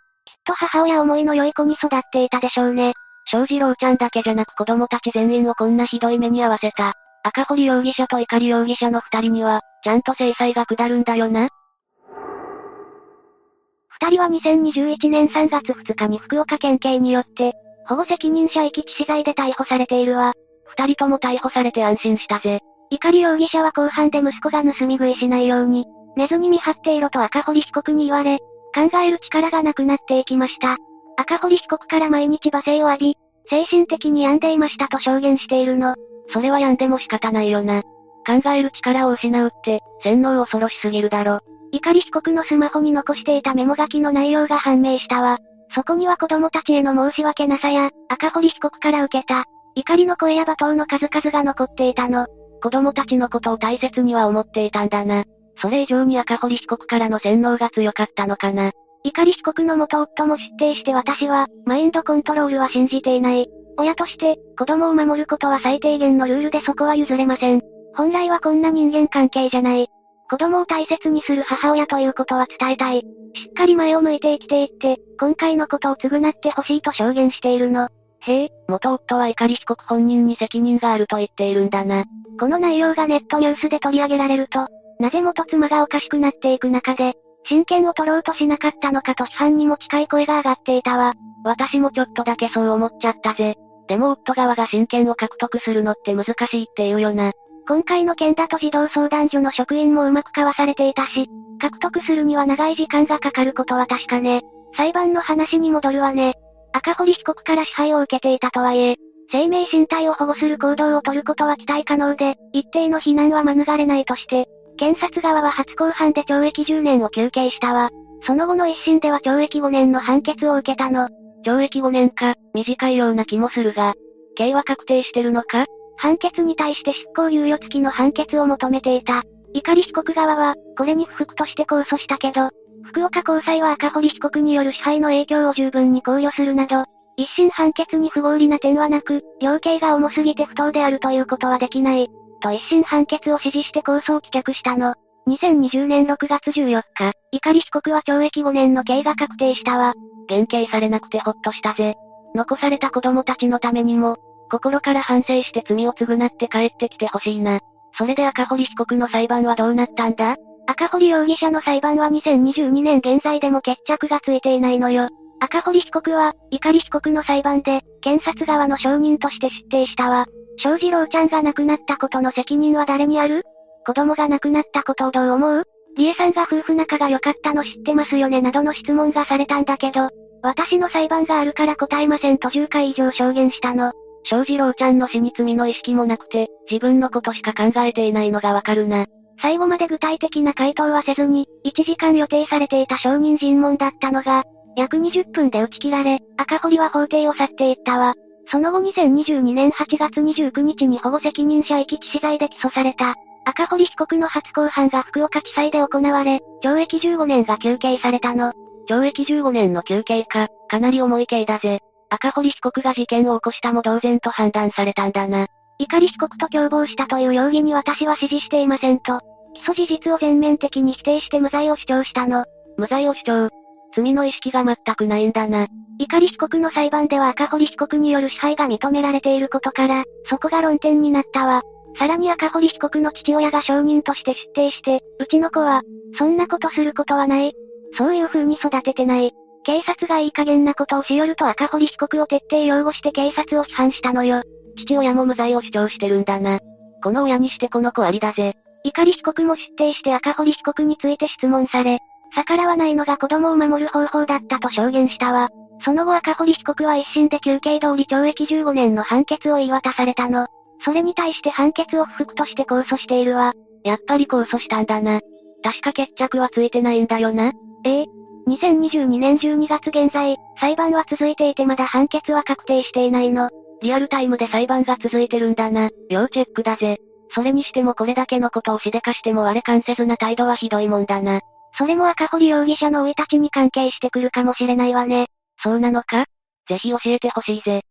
と母親思いの良い子に育っていたでしょうね。翔士郎ちゃんだけじゃなく子供たち全員をこんなひどい目に遭わせた。赤堀容疑者と怒り容疑者の二人には、ちゃんと制裁が下るんだよな。二人は2021年3月2日に福岡県警によって、保護責任者遺棄致死罪で逮捕されているわ。二人とも逮捕されて安心したぜ。怒り容疑者は後半で息子が盗み食いしないように、寝ずに見張っていろと赤堀被告に言われ、考える力がなくなっていきました。赤堀被告から毎日罵声を浴び、精神的に病んでいましたと証言しているの。それは病んでも仕方ないよな。考える力を失うって、洗脳恐ろしすぎるだろ。怒り被告のスマホに残していたメモ書きの内容が判明したわ。そこには子供たちへの申し訳なさや、赤堀被告から受けた、怒りの声や罵倒の数々が残っていたの。子供たちのことを大切には思っていたんだな。それ以上に赤堀被告からの洗脳が強かったのかな。怒り被告の元夫も出廷して私は、マインドコントロールは信じていない。親として、子供を守ることは最低限のルールでそこは譲れません。本来はこんな人間関係じゃない。子供を大切にする母親ということは伝えたい。しっかり前を向いて生きていって、今回のことを償ってほしいと証言しているの。へえ、元夫は怒り被告本人に責任があると言っているんだな。この内容がネットニュースで取り上げられると、なぜ元妻がおかしくなっていく中で、親権を取ろうとしなかったのかと批判にも近い声が上がっていたわ。私もちょっとだけそう思っちゃったぜ。でも夫側が親権を獲得するのって難しいって言うよな。今回の件だと児童相談所の職員もうまく交わされていたし、獲得するには長い時間がかかることは確かね。裁判の話に戻るわね。赤堀被告から支配を受けていたとはいえ、生命身体を保護する行動を取ることは期待可能で、一定の非難は免れないとして、検察側は初公判で懲役10年を求刑したわ。その後の一審では懲役5年の判決を受けたの。懲役5年か、短いような気もするが、刑は確定してるのか？判決に対して執行猶予付きの判決を求めていた。怒り被告側は、これに不服として控訴したけど、福岡高裁は赤堀被告による支配の影響を十分に考慮するなど、一審判決に不合理な点はなく、量刑が重すぎて不当であるということはできない。と一審判決を支持して控訴を棄却したの。2020年6月14日、怒り被告は懲役5年の刑が確定したわ。減刑されなくてほっとしたぜ。残された子供たちのためにも、心から反省して罪を償って帰ってきてほしいな。それで赤堀被告の裁判はどうなったんだ？赤堀容疑者の裁判は2022年現在でも決着がついていないのよ。赤堀被告は、怒り被告の裁判で、検察側の証人として出廷したわ。翔士郎ちゃんが亡くなったことの責任は誰にある？子供が亡くなったことをどう思う？リエさんが夫婦仲が良かったの知ってますよね？などの質問がされたんだけど、私の裁判があるから答えませんと10回以上証言したの。翔士郎ちゃんの死に罪の意識もなくて、自分のことしか考えていないのがわかるな。最後まで具体的な回答はせずに、1時間予定されていた証人尋問だったのが、約20分で打ち切られ、赤堀は法廷を去っていったわ。その後2022年8月29日に保護責任者遺棄致死罪で起訴された。赤堀被告の初公判が福岡地裁で行われ、懲役15年が求刑されたの。懲役15年の求刑か、かなり重い刑だぜ。赤堀被告が事件を起こしたも同然と判断されたんだな。怒り被告と共謀したという容疑に私は支持していませんと、起訴事実を全面的に否定して無罪を主張したの。無罪を主張。罪の意識が全くないんだな。怒り被告の裁判では赤堀被告による支配が認められていることから、そこが論点になったわ。さらに赤堀被告の父親が証人として出廷して、うちの子は、そんなことすることはない。そういう風に育ててない。警察がいい加減なことをしよると赤堀被告を徹底擁護して警察を批判したのよ。父親も無罪を主張してるんだな。この親にしてこの子ありだぜ。怒り被告も出廷して赤堀被告について質問され、逆らわないのが子供を守る方法だったと証言したわ。その後赤堀被告は一審で休刑通り懲役15年の判決を言い渡されたの。それに対して判決を不服として控訴しているわ。やっぱり控訴したんだな。確か決着はついてないんだよな。ええ。2022年12月現在、裁判は続いていてまだ判決は確定していないの。リアルタイムで裁判が続いてるんだな。要チェックだぜ。それにしてもこれだけのことをしでかしても我関せずな態度はひどいもんだな。それも赤堀容疑者の生い立ちに関係してくるかもしれないわね。そうなのか？ぜひ教えてほしいぜ。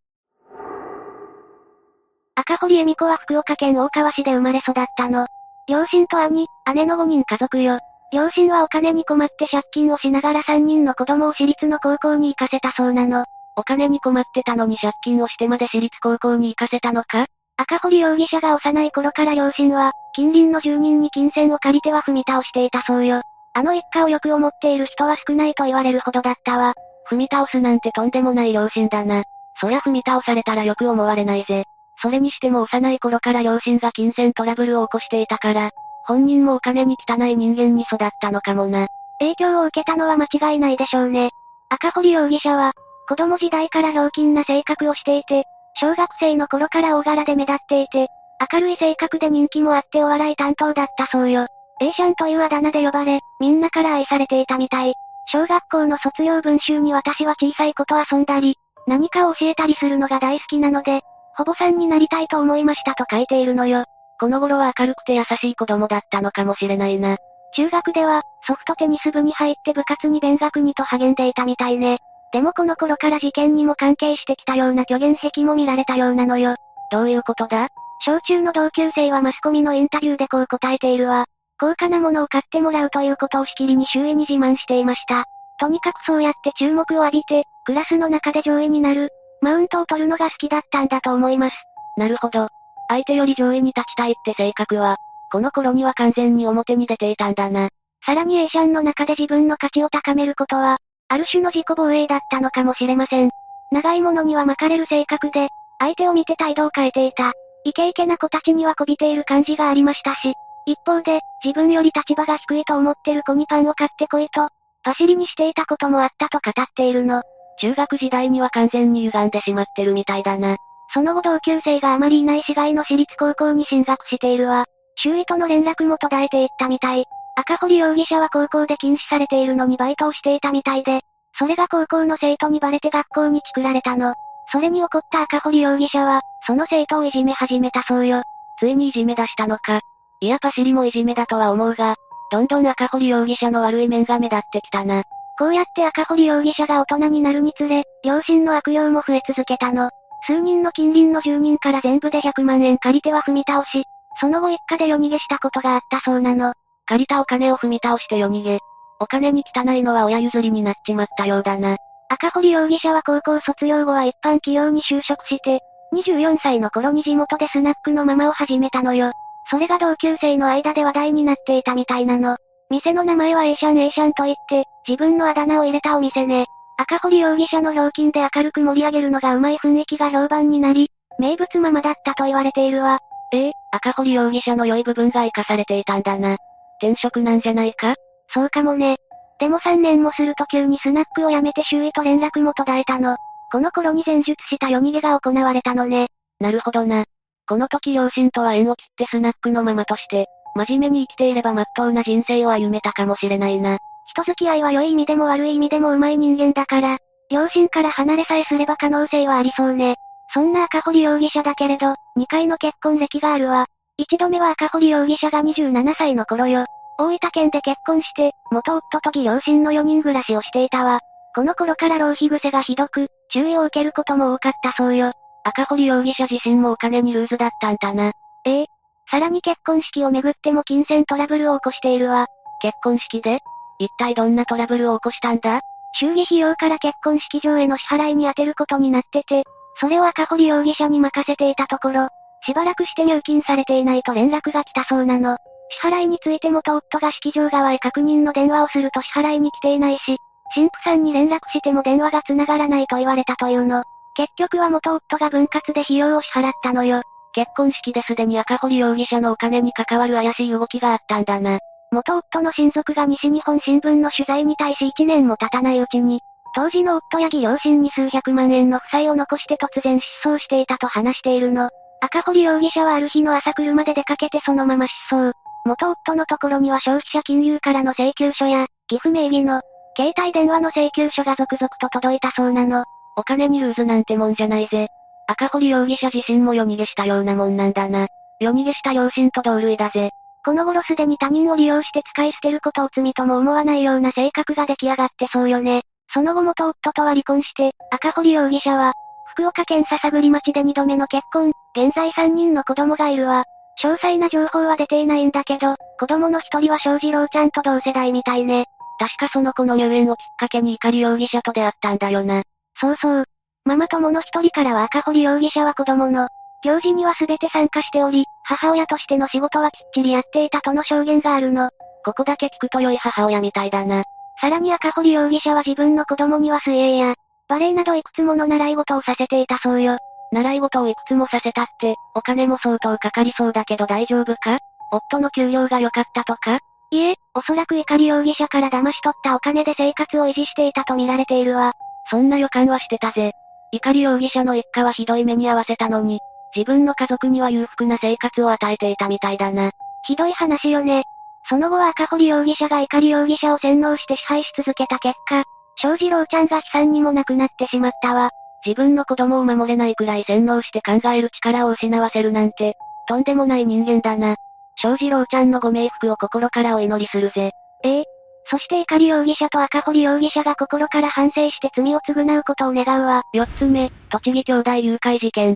赤堀恵美子は福岡県大川市で生まれ育ったの。両親と兄、姉の5人家族よ。両親はお金に困って借金をしながら3人の子供を私立の高校に行かせたそうなの。お金に困ってたのに借金をしてまで私立高校に行かせたのか？赤堀容疑者が幼い頃から両親は、近隣の住人に金銭を借りては踏み倒していたそうよ。あの一家をよく思っている人は少ないと言われるほどだったわ。踏み倒すなんてとんでもない両親だな。そりゃ踏み倒されたらよく思われないぜ。それにしても幼い頃から両親が金銭トラブルを起こしていたから、本人もお金に汚い人間に育ったのかもな。影響を受けたのは間違いないでしょうね。赤堀容疑者は、子供時代からひょうきんな性格をしていて、小学生の頃から大柄で目立っていて、明るい性格で人気もあってお笑い担当だったそうよ。A シャンというあだ名で呼ばれ、みんなから愛されていたみたい。小学校の卒業文集に私は小さい子と遊んだり、何かを教えたりするのが大好きなので、ほぼさんになりたいと思いましたと書いているのよ。この頃は明るくて優しい子供だったのかもしれないな。中学では、ソフトテニス部に入って部活に勉学にと励んでいたみたいね。でもこの頃から事件にも関係してきたような虚言癖も見られたようなのよ。どういうことだ？小中の同級生はマスコミのインタビューでこう答えているわ。高価なものを買ってもらうということをしきりに周囲に自慢していました。とにかくそうやって注目を浴びて、クラスの中で上位になる、マウントを取るのが好きだったんだと思います。なるほど。相手より上位に立ちたいって性格は、この頃には完全に表に出ていたんだな。さらに A シャンの中で自分の価値を高めることは、ある種の自己防衛だったのかもしれません。長いものには巻かれる性格で、相手を見て態度を変えていた。イケイケな子たちにはこびている感じがありましたし、一方で、自分より立場が低いと思ってる子にパンを買ってこいと、パシリにしていたこともあったと語っているの。中学時代には完全に歪んでしまってるみたいだな。その後同級生があまりいない市外の私立高校に進学しているわ。周囲との連絡も途絶えていったみたい。赤堀容疑者は高校で禁止されているのにバイトをしていたみたいで、それが高校の生徒にバレて学校に作られたの。それに怒った赤堀容疑者は、その生徒をいじめ始めたそうよ。ついにいじめ出したのか。いやパシリもいじめだとは思うが、どんどん赤堀容疑者の悪い面が目立ってきたな。こうやって赤堀容疑者が大人になるにつれ、両親の悪用も増え続けたの。数人の近隣の住人から全部で100万円借りては踏み倒し、その後一家で夜逃げしたことがあったそうなの。借りたお金を踏み倒して夜逃げ。お金に汚いのは親譲りになっちまったようだな。赤堀容疑者は高校卒業後は一般企業に就職して、24歳の頃に地元でスナックのママを始めたのよ。それが同級生の間で話題になっていたみたいなの。店の名前は A シャン A シャンと言って、自分のあだ名を入れたお店ね。赤堀容疑者の料金で明るく盛り上げるのがうまい雰囲気が評判になり、名物ママだったと言われているわ。ええ、赤堀容疑者の良い部分が活かされていたんだな。転職なんじゃないか？そうかもね。でも3年もすると急にスナックを辞めて周囲と連絡も途絶えたの。この頃に前述した夜逃げが行われたのね。なるほどな。この時両親とは縁を切ってスナックのママとして、真面目に生きていれば真っ当な人生を歩めたかもしれないな。人付き合いは良い意味でも悪い意味でも上手い人間だから、両親から離れさえすれば可能性はありそうね。そんな赤堀容疑者だけれど、2回の結婚歴があるわ。一度目は赤堀容疑者が27歳の頃よ。大分県で結婚して、元夫と義両親の4人暮らしをしていたわ。この頃から浪費癖がひどく、注意を受けることも多かったそうよ。赤堀容疑者自身もお金にルーズだったんだな。ええ。さらに結婚式をめぐっても金銭トラブルを起こしているわ。結婚式で？一体どんなトラブルを起こしたんだ？祝儀費用から結婚式場への支払いに充てることになってて、それを赤堀容疑者に任せていたところ、しばらくして入金されていないと連絡が来たそうなの。支払いについて元夫が式場側へ確認の電話をすると支払いに来ていないし、神父さんに連絡しても電話が繋がらないと言われたというの。結局は元夫が分割で費用を支払ったのよ。結婚式ですでに赤堀容疑者のお金に関わる怪しい動きがあったんだな。元夫の親族が西日本新聞の取材に対し1年も経たないうちに、当時の夫や義両親に数百万円の負債を残して突然失踪していたと話しているの。赤堀容疑者はある日の朝車で出かけてそのまま失踪。元夫のところには消費者金融からの請求書や、寄付名義の、携帯電話の請求書が続々と届いたそうなの。お金にルーズなんてもんじゃないぜ。赤堀容疑者自身も夜逃げしたようなもんなんだな。夜逃げした両親と同類だぜ。この頃すでに他人を利用して使い捨てることを罪とも思わないような性格が出来上がってそうよね。その後元夫とは離婚して、赤堀容疑者は、福岡県篠栗町で2度目の結婚、現在3人の子供がいるわ。詳細な情報は出ていないんだけど、子供の一人は翔士郎ちゃんと同世代みたいね。確かその子の入園をきっかけに怒り容疑者と出会ったんだよな。そうそう。ママ友の一人からは赤堀容疑者は子供の、行事には全て参加しており、母親としての仕事はきっちりやっていたとの証言があるの。ここだけ聞くと良い母親みたいだな。さらに赤堀容疑者は自分の子供には水泳や、バレエなどいくつもの習い事をさせていたそうよ。習い事をいくつもさせたって、お金も相当かかりそうだけど大丈夫か？夫の給料が良かったとか？いえ、おそらく怒り容疑者から騙し取ったお金で生活を維持していたと見られているわ。そんな予感はしてたぜ。怒り容疑者の一家はひどい目に遭わせたのに、自分の家族には裕福な生活を与えていたみたいだな。ひどい話よね。その後は赤堀容疑者が怒り容疑者を洗脳して支配し続けた結果、翔士郎ちゃんが悲惨にもなくなってしまったわ。自分の子供を守れないくらい洗脳して考える力を失わせるなんて、とんでもない人間だな。翔士郎ちゃんのご冥福を心からお祈りするぜ。ええ。そして怒り容疑者と赤堀容疑者が心から反省して罪を償うことを願うわ。四つ目、栃木兄弟誘拐事件。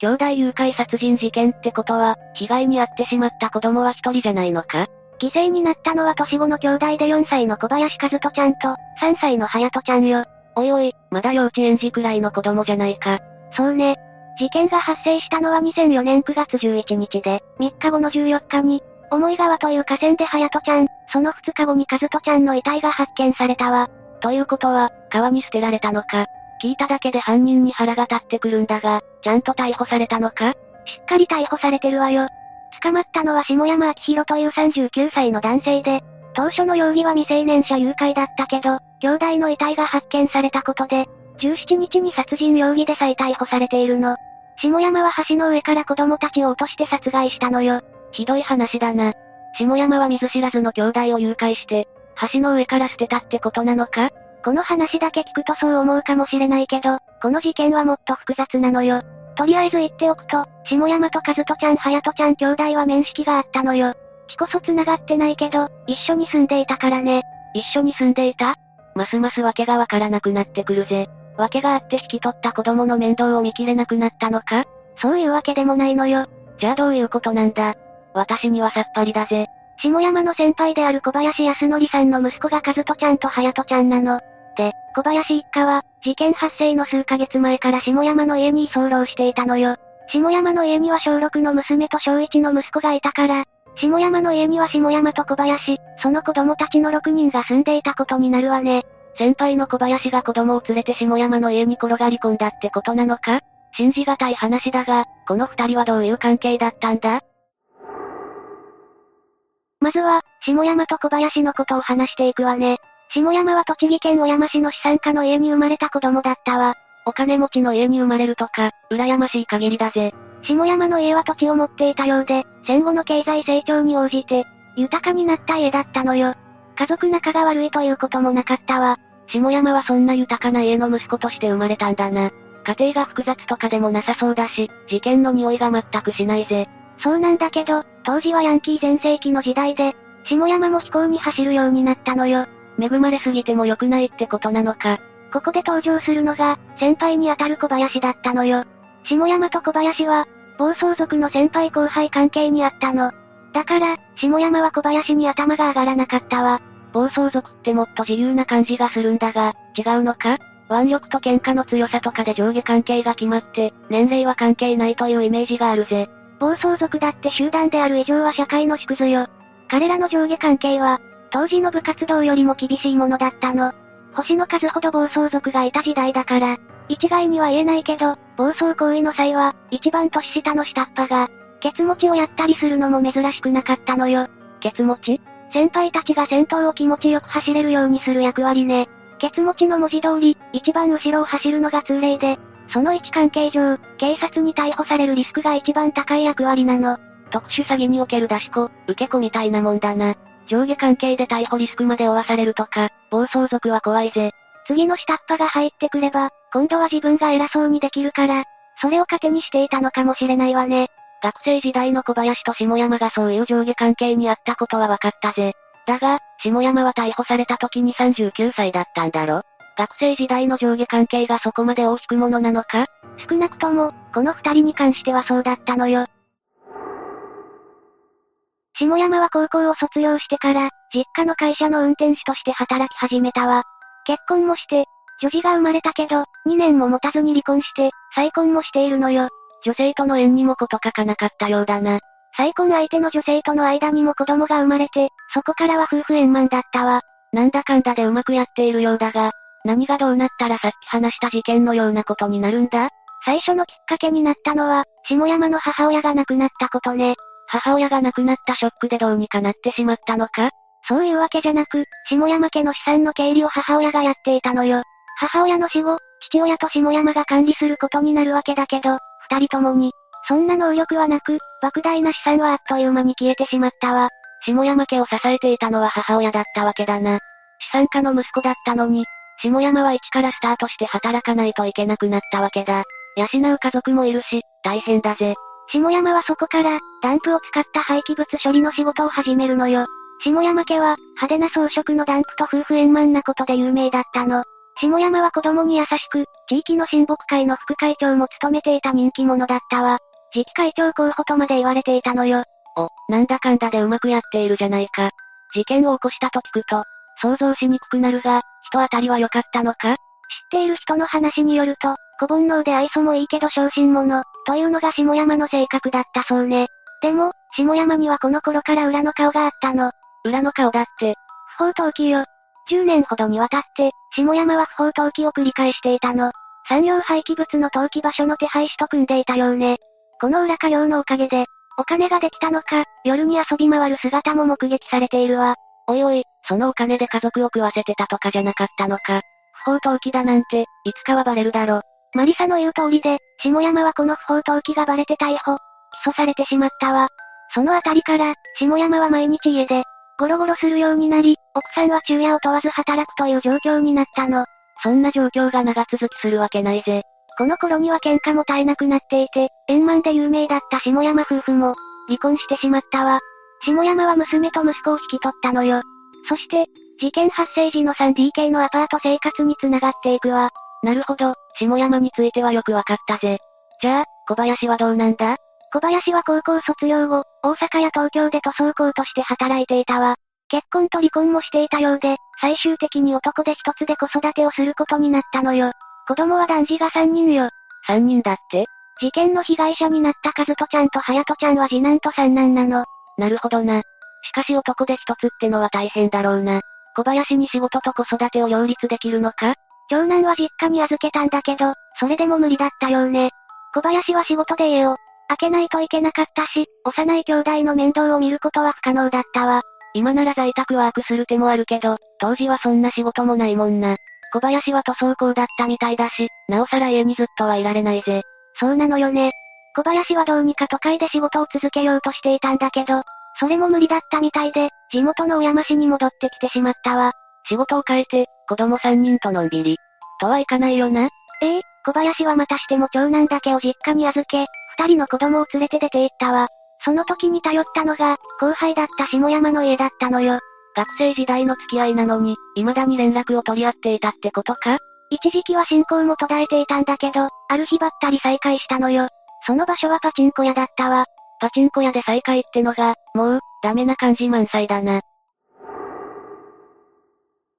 兄弟誘拐殺人事件ってことは、被害に遭ってしまった子供は一人じゃないのか？犠牲になったのは年子の兄弟で4歳の小林和人ちゃんと、3歳の隼人ちゃんよ。おいおい、まだ幼稚園児くらいの子供じゃないか。そうね。事件が発生したのは2004年9月11日で、3日後の14日に、思い川という河川で隼人ちゃん、その2日後に和人ちゃんの遺体が発見されたわ。ということは、川に捨てられたのか？聞いただけで犯人に腹が立ってくるんだが、ちゃんと逮捕されたのか？しっかり逮捕されてるわよ。捕まったのは下山明宏という39歳の男性で、当初の容疑は未成年者誘拐だったけど、兄弟の遺体が発見されたことで、17日に殺人容疑で再逮捕されているの。下山は橋の上から子供たちを落として殺害したのよ。ひどい話だな。下山は見ず知らずの兄弟を誘拐して、橋の上から捨てたってことなのか？この話だけ聞くとそう思うかもしれないけど、この事件はもっと複雑なのよ。とりあえず言っておくと、下山と和人ちゃん隼人ちゃん兄弟は面識があったのよ。血こそ繋がってないけど、一緒に住んでいたからね。一緒に住んでいた？ますます訳がわからなくなってくるぜ。訳があって引き取った子供の面倒を見切れなくなったのか？そういうわけでもないのよ。じゃあどういうことなんだ？私にはさっぱりだぜ。下山の先輩である小林康則さんの息子が和人ちゃんと隼人ちゃんなの。で、小林一家は、事件発生の数ヶ月前から下山の家に居候していたのよ。下山の家には小6の娘と小1の息子がいたから、下山の家には下山と小林、その子供たちの6人が住んでいたことになるわね。先輩の小林が子供を連れて下山の家に転がり込んだってことなのか？信じがたい話だが、この二人はどういう関係だったんだ？まずは、下山と小林のことを話していくわね。下山は栃木県小山市の資産家の家に生まれた子供だったわ。お金持ちの家に生まれるとか、羨ましい限りだぜ。下山の家は土地を持っていたようで、戦後の経済成長に応じて、豊かになった家だったのよ。家族仲が悪いということもなかったわ。下山はそんな豊かな家の息子として生まれたんだな。家庭が複雑とかでもなさそうだし、事件の匂いが全くしないぜ。そうなんだけど、当時はヤンキー全盛期の時代で、下山も飛行に走るようになったのよ。恵まれすぎても良くないってことなのか。ここで登場するのが、先輩にあたる小林だったのよ。下山と小林は、暴走族の先輩後輩関係にあったの。だから、下山は小林に頭が上がらなかったわ。暴走族ってもっと自由な感じがするんだが、違うのか？腕力と喧嘩の強さとかで上下関係が決まって、年齢は関係ないというイメージがあるぜ。暴走族だって集団である以上は社会の縮図よ。彼らの上下関係は、当時の部活動よりも厳しいものだったの。星の数ほど暴走族がいた時代だから、一概には言えないけど、暴走行為の際は、一番年下の下っ端が、ケツ持ちをやったりするのも珍しくなかったのよ。ケツ持ち？先輩たちが先頭を気持ちよく走れるようにする役割ね。ケツ持ちの文字通り、一番後ろを走るのが通例で、その位置関係上、警察に逮捕されるリスクが一番高い役割なの。特殊詐欺における出し子、受け子みたいなもんだな。上下関係で逮捕リスクまで負わされるとか、暴走族は怖いぜ。次の下っ端が入ってくれば、今度は自分が偉そうにできるから、それを糧にしていたのかもしれないわね。学生時代の小林と下山がそういう上下関係にあったことは分かったぜ。だが、下山は逮捕された時に39歳だったんだろ？学生時代の上下関係がそこまで大きくものなのか？少なくとも、この二人に関してはそうだったのよ。下山は高校を卒業してから、実家の会社の運転手として働き始めたわ。結婚もして、女児が生まれたけど、2年も持たずに離婚して、再婚もしているのよ。女性との縁にもこと書かなかったようだな。再婚相手の女性との間にも子供が生まれて、そこからは夫婦円満だったわ。なんだかんだでうまくやっているようだが、何がどうなったらさっき話した事件のようなことになるんだ？最初のきっかけになったのは、下山の母親が亡くなったことね。母親が亡くなったショックでどうにかなってしまったのか？そういうわけじゃなく、下山家の資産の経理を母親がやっていたのよ。母親の死後、父親と下山が管理することになるわけだけど、二人ともに、そんな能力はなく、莫大な資産はあっという間に消えてしまったわ。下山家を支えていたのは母親だったわけだな。資産家の息子だったのに、下山は一からスタートして働かないといけなくなったわけだ。養う家族もいるし、大変だぜ。下山はそこから、ダンプを使った廃棄物処理の仕事を始めるのよ。下山家は、派手な装飾のダンプと夫婦円満なことで有名だったの。下山は子供に優しく、地域の親睦会の副会長も務めていた人気者だったわ。次期会長候補とまで言われていたのよ。お、なんだかんだでうまくやっているじゃないか。事件を起こしたと聞くと、想像しにくくなるが、人当たりは良かったのか？知っている人の話によると、小煩悩で愛想もいいけど小心者、というのが下山の性格だったそうね。でも、下山にはこの頃から裏の顔があったの。裏の顔だって。不法投棄よ。10年ほどにわたって、下山は不法投棄を繰り返していたの。産業廃棄物の投棄場所の手配師と組んでいたようね。この裏稼業のおかげで、お金ができたのか、夜に遊び回る姿も目撃されているわ。おいおい、そのお金で家族を食わせてたとかじゃなかったのか。不法投棄だなんて、いつかはバレるだろ。マリサの言う通りで、下山はこの不法投棄がバレて逮捕、起訴されてしまったわ。そのあたりから、下山は毎日家で、ゴロゴロするようになり、奥さんは昼夜を問わず働くという状況になったの。そんな状況が長続きするわけないぜ。この頃には喧嘩も絶えなくなっていて、円満で有名だった下山夫婦も、離婚してしまったわ。下山は娘と息子を引き取ったのよ。そして、事件発生時の 3DK のアパート生活に繋がっていくわ。なるほど、下山についてはよくわかったぜ。じゃあ、小林はどうなんだ？小林は高校卒業後、大阪や東京で塗装工として働いていたわ。結婚と離婚もしていたようで、最終的に男で一つで子育てをすることになったのよ。子供は男児が3人よ。3人だって？事件の被害者になった和人ちゃんと隼人ちゃんは次男と三男なの。なるほどな。しかし男で一つってのは大変だろうな。小林に仕事と子育てを両立できるのか？長男は実家に預けたんだけど、それでも無理だったようね。小林は仕事で家を開けないといけなかったし、幼い兄弟の面倒を見ることは不可能だったわ。今なら在宅ワークする手もあるけど、当時はそんな仕事もないもんな。小林は塗装工だったみたいだし、なおさら家にずっとはいられないぜ。そうなのよね。小林はどうにか都会で仕事を続けようとしていたんだけど、それも無理だったみたいで、地元の小山市に戻ってきてしまったわ。仕事を変えて、子供3人とのんびり。とはいかないよな。ええ、小林はまたしても長男だけを実家に預け、二人の子供を連れて出て行ったわ。その時に頼ったのが、後輩だった下山の家だったのよ。学生時代の付き合いなのに、未だに連絡を取り合っていたってことか？一時期は信仰も途絶えていたんだけど、ある日ばったり再会したのよ。その場所はパチンコ屋だったわ。パチンコ屋で再会ってのが、もう、ダメな感じ満載だな。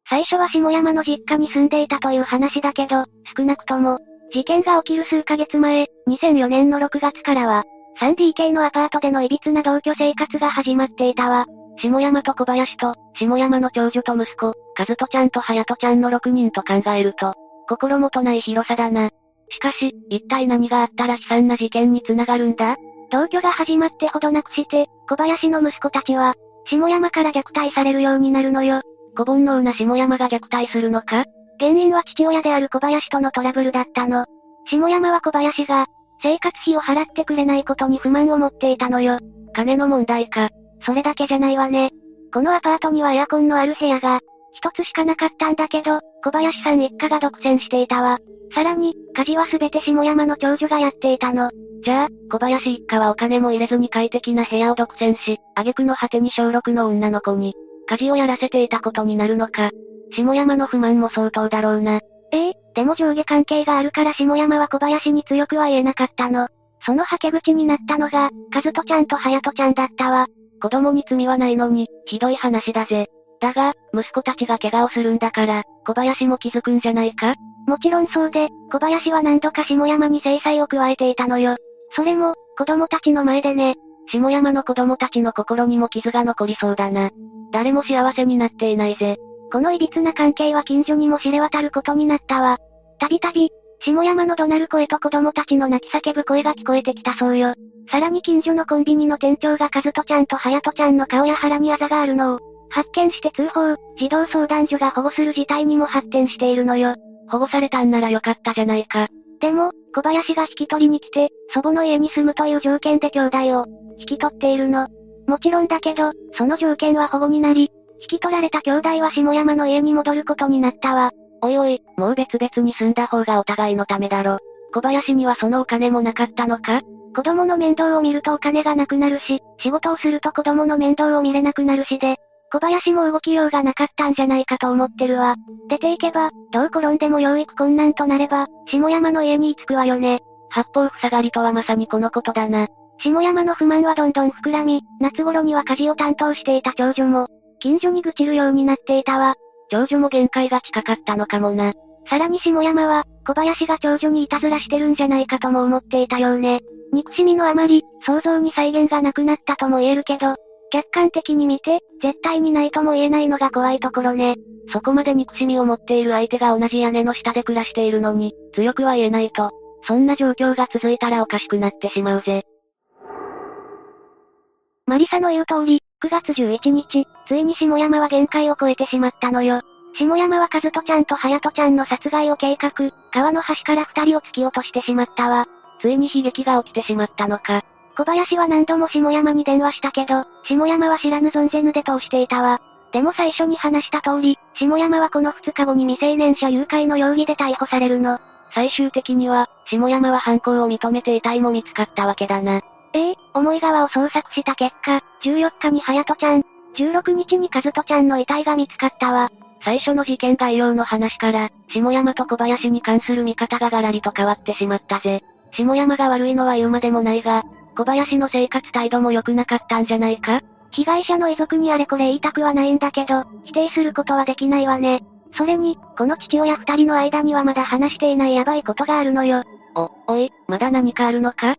最初は下山の実家に住んでいたという話だけど、少なくとも、事件が起きる数ヶ月前、2004年の6月からは、3DK のアパートでの歪な同居生活が始まっていたわ。下山と小林と、下山の長女と息子、和人ちゃんと隼人ちゃんの6人と考えると、心もとない広さだな。しかし、一体何があったら悲惨な事件に繋がるんだ？同居が始まってほどなくして、小林の息子たちは、下山から虐待されるようになるのよ。小煩悩な下山が虐待するのか？原因は父親である小林とのトラブルだったの。下山は小林が、生活費を払ってくれないことに不満を持っていたのよ。金の問題か。それだけじゃないわね。このアパートにはエアコンのある部屋が、一つしかなかったんだけど、小林さん一家が独占していたわ。さらに、家事はすべて下山の長女がやっていたの。じゃあ、小林一家はお金も入れずに快適な部屋を独占し、挙句の果てに小6の女の子に、家事をやらせていたことになるのか。下山の不満も相当だろうな。ええでも上下関係があるから下山は小林に強くは言えなかったの。そのはけ口になったのが、和人ちゃんと隼人ちゃんだったわ。子供に罪はないのに、ひどい話だぜ。だが、息子たちが怪我をするんだから、小林も気づくんじゃないか？もちろんそうで、小林は何度か下山に制裁を加えていたのよ。それも、子供たちの前でね。下山の子供たちの心にも傷が残りそうだな。誰も幸せになっていないぜ。この歪な関係は近所にも知れ渡ることになったわ。たびたび、下山の怒鳴る声と子供たちの泣き叫ぶ声が聞こえてきたそうよ。さらに近所のコンビニの店長が和人ちゃんと隼人ちゃんの顔や腹にあざがあるのを、発見して通報、児童相談所が保護する事態にも発展しているのよ。保護されたんならよかったじゃないか。でも、小林が引き取りに来て、祖母の家に住むという条件で兄弟を、引き取っているの。もちろんだけど、その条件は保護になり、引き取られた兄弟は下山の家に戻ることになったわ。おいおい、もう別々に住んだ方がお互いのためだろ。小林にはそのお金もなかったのか？子供の面倒を見るとお金がなくなるし、仕事をすると子供の面倒を見れなくなるしで、小林も動きようがなかったんじゃないかと思ってるわ。出ていけば、どう転んでも養育困難となれば、下山の家に着くわよね。八方塞がりとはまさにこのことだな。下山の不満はどんどん膨らみ、夏頃には家事を担当していた長女も、近所に愚痴るようになっていたわ。長女も限界が近かったのかもな。さらに下山は、小林が長女にいたずらしてるんじゃないかとも思っていたようね。憎しみのあまり、想像に再現がなくなったとも言えるけど、客観的に見て、絶対にないとも言えないのが怖いところね。そこまで憎しみを持っている相手が同じ屋根の下で暮らしているのに、強くは言えないと。そんな状況が続いたらおかしくなってしまうぜ。マリサの言う通り、9月11日、ついに下山は限界を超えてしまったのよ。下山は和人ちゃんと隼人ちゃんの殺害を計画、川の端から二人を突き落としてしまったわ。ついに悲劇が起きてしまったのか。小林は何度も下山に電話したけど、下山は知らぬ存ぜぬで通していたわ。でも最初に話した通り、下山はこの2日後に未成年者誘拐の容疑で逮捕されるの。最終的には、下山は犯行を認めて遺体も見つかったわけだな。ええ重い川を捜索した結果、14日に隼人ちゃん、16日に和人ちゃんの遺体が見つかったわ。最初の事件概要の話から、下山と小林に関する見方がガラリと変わってしまったぜ。下山が悪いのは言うまでもないが、小林の生活態度も良くなかったんじゃないか？被害者の遺族にあれこれ言いたくはないんだけど、否定することはできないわね。それに、この父親二人の間にはまだ話していないヤバいことがあるのよ。お、おい、まだ何かあるのか？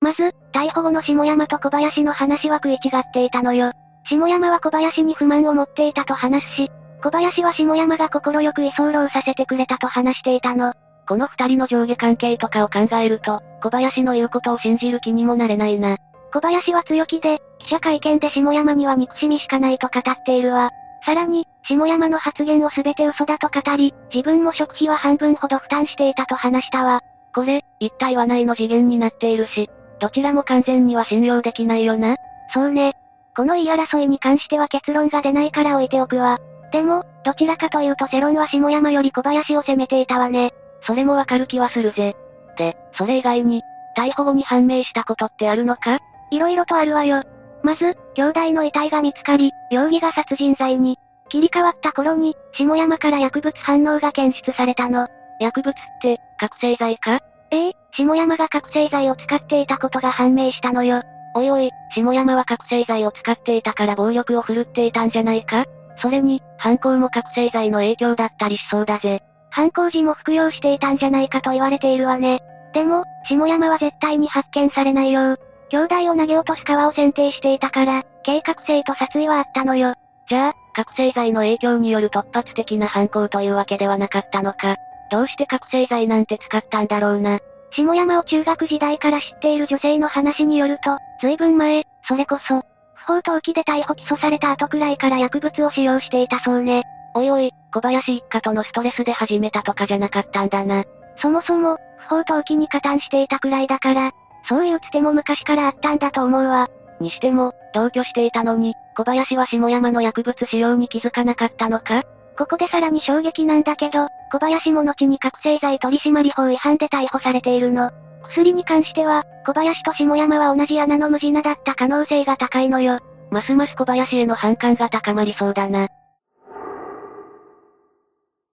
まず、逮捕後の下山と小林の話は食い違っていたのよ。下山は小林に不満を持っていたと話すし、小林は下山が快く居候させてくれたと話していたの。この二人の上下関係とかを考えると、小林の言うことを信じる気にもなれないな。小林は強気で、記者会見で下山には憎しみしかないと語っているわ。さらに、下山の発言をすべて嘘だと語り、自分も食費は半分ほど負担していたと話したわ。これ、一体はないの次元になっているし、どちらも完全には信用できないよな。そうね。この言い争いに関しては結論が出ないから置いておくわ。でも、どちらかというと世論は下山より小林を責めていたわね。それもわかる気はするぜ。で、それ以外に、逮捕後に判明したことってあるのか？色々とあるわよ。まず、兄弟の遺体が見つかり、容疑が殺人罪に、切り替わった頃に、下山から薬物反応が検出されたの。薬物って、覚醒剤か？ええ、下山が覚醒剤を使っていたことが判明したのよ。おいおい、下山は覚醒剤を使っていたから暴力を振るっていたんじゃないか？それに、犯行も覚醒剤の影響だったりしそうだぜ。犯行時も服用していたんじゃないかと言われているわね。でも、下山は絶対に発見されないよう、兄弟を投げ落とす川を選定していたから、計画性と殺意はあったのよ。じゃあ、覚醒剤の影響による突発的な犯行というわけではなかったのか。どうして覚醒剤なんて使ったんだろうな。下山を中学時代から知っている女性の話によると、随分前、それこそ、不法投棄で逮捕起訴された後くらいから薬物を使用していたそうね。おいおい、小林一家とのストレスで始めたとかじゃなかったんだな。そもそも、不法投棄に加担していたくらいだから、そういうつても昔からあったんだと思うわ。にしても、同居していたのに、小林は下山の薬物使用に気づかなかったのか？ここでさらに衝撃なんだけど、小林も後に覚醒剤取締法違反で逮捕されているの。薬に関しては、小林と下山は同じ穴の無地なだった可能性が高いのよ。ますます小林への反感が高まりそうだな。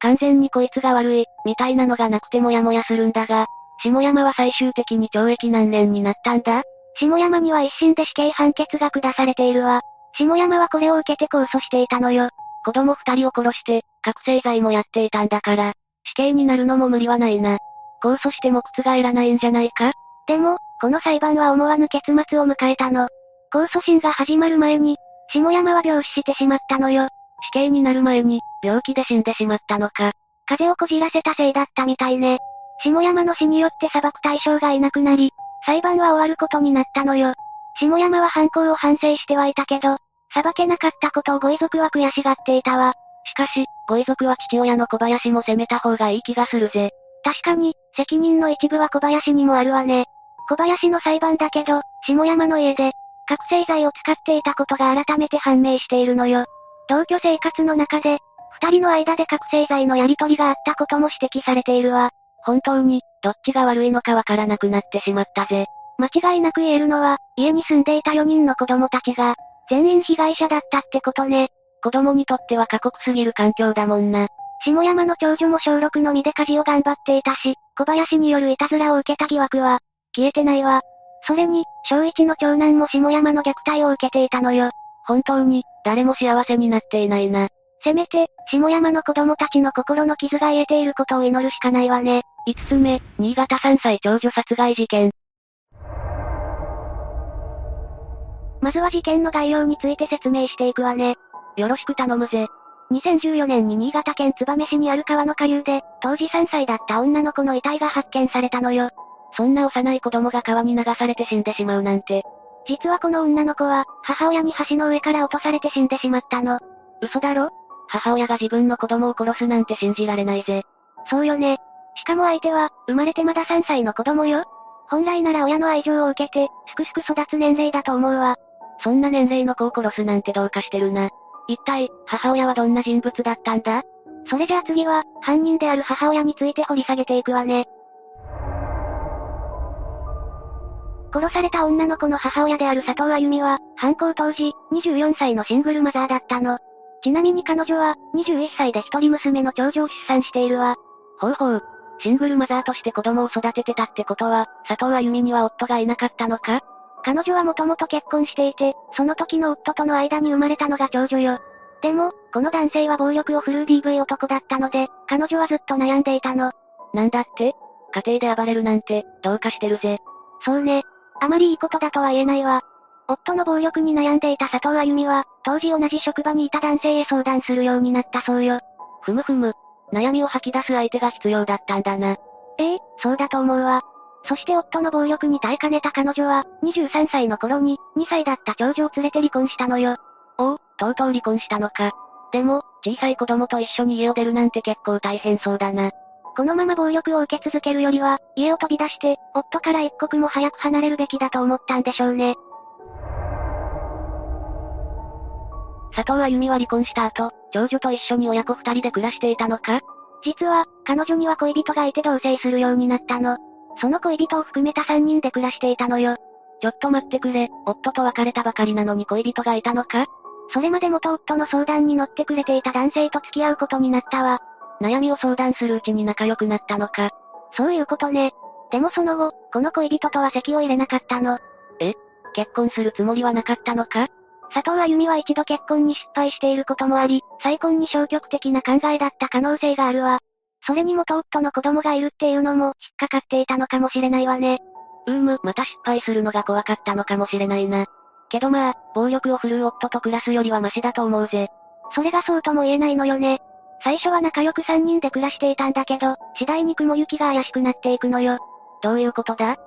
完全にこいつが悪い、みたいなのがなくてもやもやするんだが、下山は最終的に懲役何年になったんだ？下山には一審で死刑判決が下されているわ。下山はこれを受けて控訴していたのよ。子供二人を殺して、覚醒剤もやっていたんだから、死刑になるのも無理はないな。控訴しても覆らないんじゃないか？でも、この裁判は思わぬ結末を迎えたの。控訴審が始まる前に、下山は病死してしまったのよ。死刑になる前に、病気で死んでしまったのか。風をこじらせたせいだったみたいね。下山の死によって裁く対象がいなくなり、裁判は終わることになったのよ。下山は犯行を反省してはいたけど、裁けなかったことをご遺族は悔しがっていたわ。しかし、ご遺族は父親の小林も責めた方がいい気がするぜ。確かに、責任の一部は小林にもあるわね。小林の裁判だけど、下山の家で、覚醒剤を使っていたことが改めて判明しているのよ。同居生活の中で、二人の間で覚醒剤のやり取りがあったことも指摘されているわ。本当に、どっちが悪いのかわからなくなってしまったぜ。間違いなく言えるのは、家に住んでいた4人の子供たちが、全員被害者だったってことね。子供にとっては過酷すぎる環境だもんな。下山の長女も小6の身で家事を頑張っていたし、小林によるいたずらを受けた疑惑は、消えてないわ。それに、小一の長男も下山の虐待を受けていたのよ。本当に、誰も幸せになっていないな。せめて、下山の子供たちの心の傷が癒えていることを祈るしかないわね。5つ目、新潟3歳長女殺害事件。まずは事件の概要について説明していくわね。よろしく頼むぜ。2014年に新潟県燕市にある川の下流で、当時3歳だった女の子の遺体が発見されたのよ。そんな幼い子供が川に流されて死んでしまうなんて。実はこの女の子は、母親に橋の上から落とされて死んでしまったの。嘘だろ？母親が自分の子供を殺すなんて信じられないぜ。そうよね。しかも相手は、生まれてまだ3歳の子供よ。本来なら親の愛情を受けて、すくすく育つ年齢だと思うわ。そんな年齢の子を殺すなんてどうかしてるな。一体、母親はどんな人物だったんだ？それじゃあ次は、犯人である母親について掘り下げていくわね。殺された女の子の母親である佐藤あゆみは、犯行当時、24歳のシングルマザーだったの。ちなみに彼女は、21歳で一人娘の長女を出産しているわ。ほうほう。シングルマザーとして子供を育ててたってことは、佐藤あゆみには夫がいなかったのか？彼女はもともと結婚していて、その時の夫との間に生まれたのが長女よ。でも、この男性は暴力を振るう DV 男だったので、彼女はずっと悩んでいたの。なんだって？家庭で暴れるなんて、どうかしてるぜ。そうね。あまりいいことだとは言えないわ。夫の暴力に悩んでいた佐藤あゆみは、当時同じ職場にいた男性へ相談するようになったそうよ。ふむふむ。悩みを吐き出す相手が必要だったんだな。ええそうだと思うわ。そして夫の暴力に耐えかねた彼女は、23歳の頃に、2歳だった長女を連れて離婚したのよ。おお、とうとう離婚したのか。でも、小さい子供と一緒に家を出るなんて結構大変そうだな。このまま暴力を受け続けるよりは、家を飛び出して、夫から一刻も早く離れるべきだと思ったんでしょうね。佐藤あゆみは離婚した後、長女と一緒に親子二人で暮らしていたのか？実は、彼女には恋人がいて同棲するようになったの。その恋人を含めた三人で暮らしていたのよ。ちょっと待ってくれ、夫と別れたばかりなのに恋人がいたのか？それまで元夫の相談に乗ってくれていた男性と付き合うことになったわ。悩みを相談するうちに仲良くなったのか？そういうことね。でもその後、この恋人とは席を入れなかったの。え？結婚するつもりはなかったのか？佐藤あゆみは一度結婚に失敗していることもあり、再婚に消極的な考えだった可能性があるわ。それに元夫の子供がいるっていうのも、引っかかっていたのかもしれないわね。うーむ、また失敗するのが怖かったのかもしれないな。けどまあ、暴力を振るう夫と暮らすよりはマシだと思うぜ。それがそうとも言えないのよね。最初は仲良く三人で暮らしていたんだけど、次第に雲行きが怪しくなっていくのよ。どういうことだ？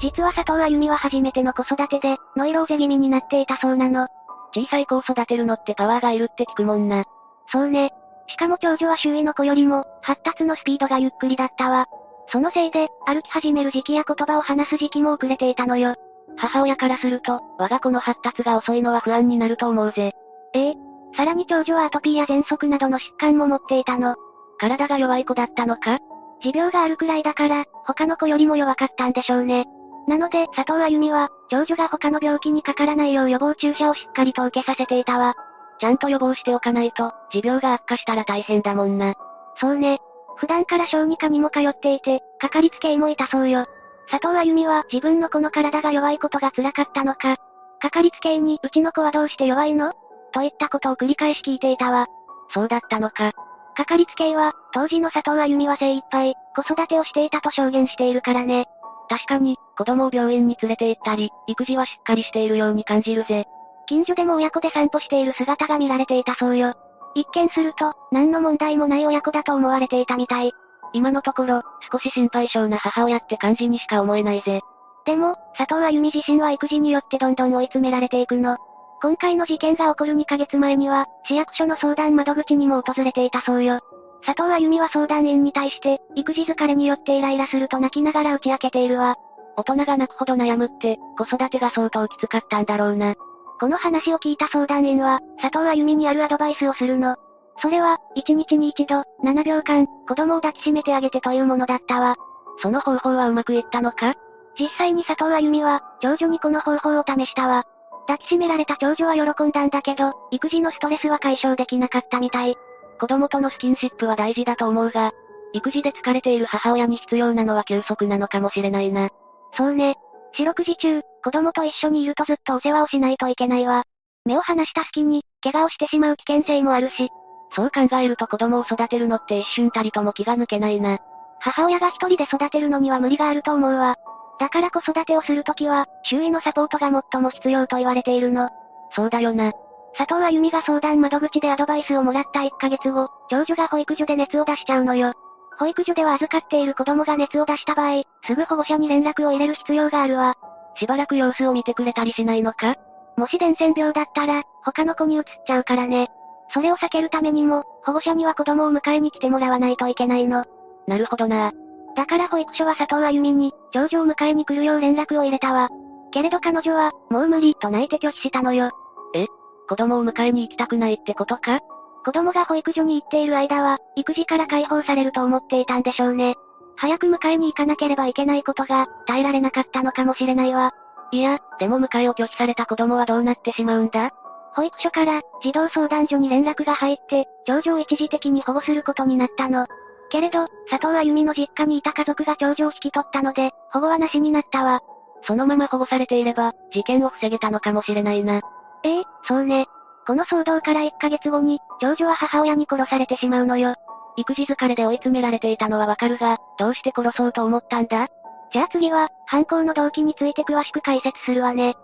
実は佐藤あゆみは初めての子育てで、ノイローゼ気味になっていたそうなの。小さい子を育てるのってパワーがいるって聞くもんな。そうね。しかも長女は周囲の子よりも、発達のスピードがゆっくりだったわ。そのせいで、歩き始める時期や言葉を話す時期も遅れていたのよ。母親からすると、我が子の発達が遅いのは不安になると思うぜ。ええ。さらに長女はアトピーや喘息などの疾患も持っていたの。体が弱い子だったのか？持病があるくらいだから、他の子よりも弱かったんでしょうね。なので、佐藤あゆみは、長女が他の病気にかからないよう予防注射をしっかりと受けさせていたわ。ちゃんと予防しておかないと、持病が悪化したら大変だもんな。そうね。普段から小児科にも通っていて、かかりつけ医もいたそうよ。佐藤あゆみは自分の子の体が弱いことが辛かったのか、かかりつけ医にうちの子はどうして弱いの？といったことを繰り返し聞いていたわ。そうだったのか。かかりつけ医は、当時の佐藤あゆみは精一杯、子育てをしていたと証言しているからね。確かに、子供を病院に連れて行ったり、育児はしっかりしているように感じるぜ。近所でも親子で散歩している姿が見られていたそうよ。一見すると、何の問題もない親子だと思われていたみたい。今のところ、少し心配性な母親って感じにしか思えないぜ。でも、佐藤あゆみ自身は育児によってどんどん追い詰められていくの。今回の事件が起こる2ヶ月前には、市役所の相談窓口にも訪れていたそうよ。佐藤あゆみは相談員に対して、育児疲れによってイライラすると泣きながら打ち明けているわ。大人が泣くほど悩むって、子育てが相当きつかったんだろうな。この話を聞いた相談員は、佐藤あゆみにあるアドバイスをするの。それは、1日に1度、7秒間、子供を抱きしめてあげてというものだったわ。その方法はうまくいったのか？実際に佐藤あゆみは、長女にこの方法を試したわ。抱きしめられた長女は喜んだんだけど、育児のストレスは解消できなかったみたい。子供とのスキンシップは大事だと思うが、育児で疲れている母親に必要なのは休息なのかもしれないな。そうね。四六時中、子供と一緒にいるとずっとお世話をしないといけないわ。目を離した隙に、怪我をしてしまう危険性もあるし。そう考えると子供を育てるのって一瞬たりとも気が抜けないな。母親が一人で育てるのには無理があると思うわ。だから子育てをするときは、周囲のサポートが最も必要と言われているの。そうだよな。佐藤あゆみが相談窓口でアドバイスをもらった1ヶ月後、長女が保育所で熱を出しちゃうのよ。保育所では預かっている子供が熱を出した場合、すぐ保護者に連絡を入れる必要があるわ。しばらく様子を見てくれたりしないのか？もし伝染病だったら、他の子に移っちゃうからね。それを避けるためにも、保護者には子供を迎えに来てもらわないといけないの。なるほどな。だから保育所は佐藤あゆみに、長女を迎えに来るよう連絡を入れたわ。けれど彼女は、もう無理、と泣いて拒否したのよ。え？子供を迎えに行きたくないってことか？子供が保育所に行っている間は、育児から解放されると思っていたんでしょうね。早く迎えに行かなければいけないことが、耐えられなかったのかもしれないわ。いや、でも迎えを拒否された子供はどうなってしまうんだ？保育所から、児童相談所に連絡が入って、長女を一時的に保護することになったの。けれど、佐藤あゆみの実家にいた家族が長女を引き取ったので、保護はなしになったわ。そのまま保護されていれば、事件を防げたのかもしれないな。ええそうね。この騒動から1ヶ月後に、長女は母親に殺されてしまうのよ。育児疲れで追い詰められていたのはわかるが、どうして殺そうと思ったんだ？じゃあ次は、犯行の動機について詳しく解説するわね。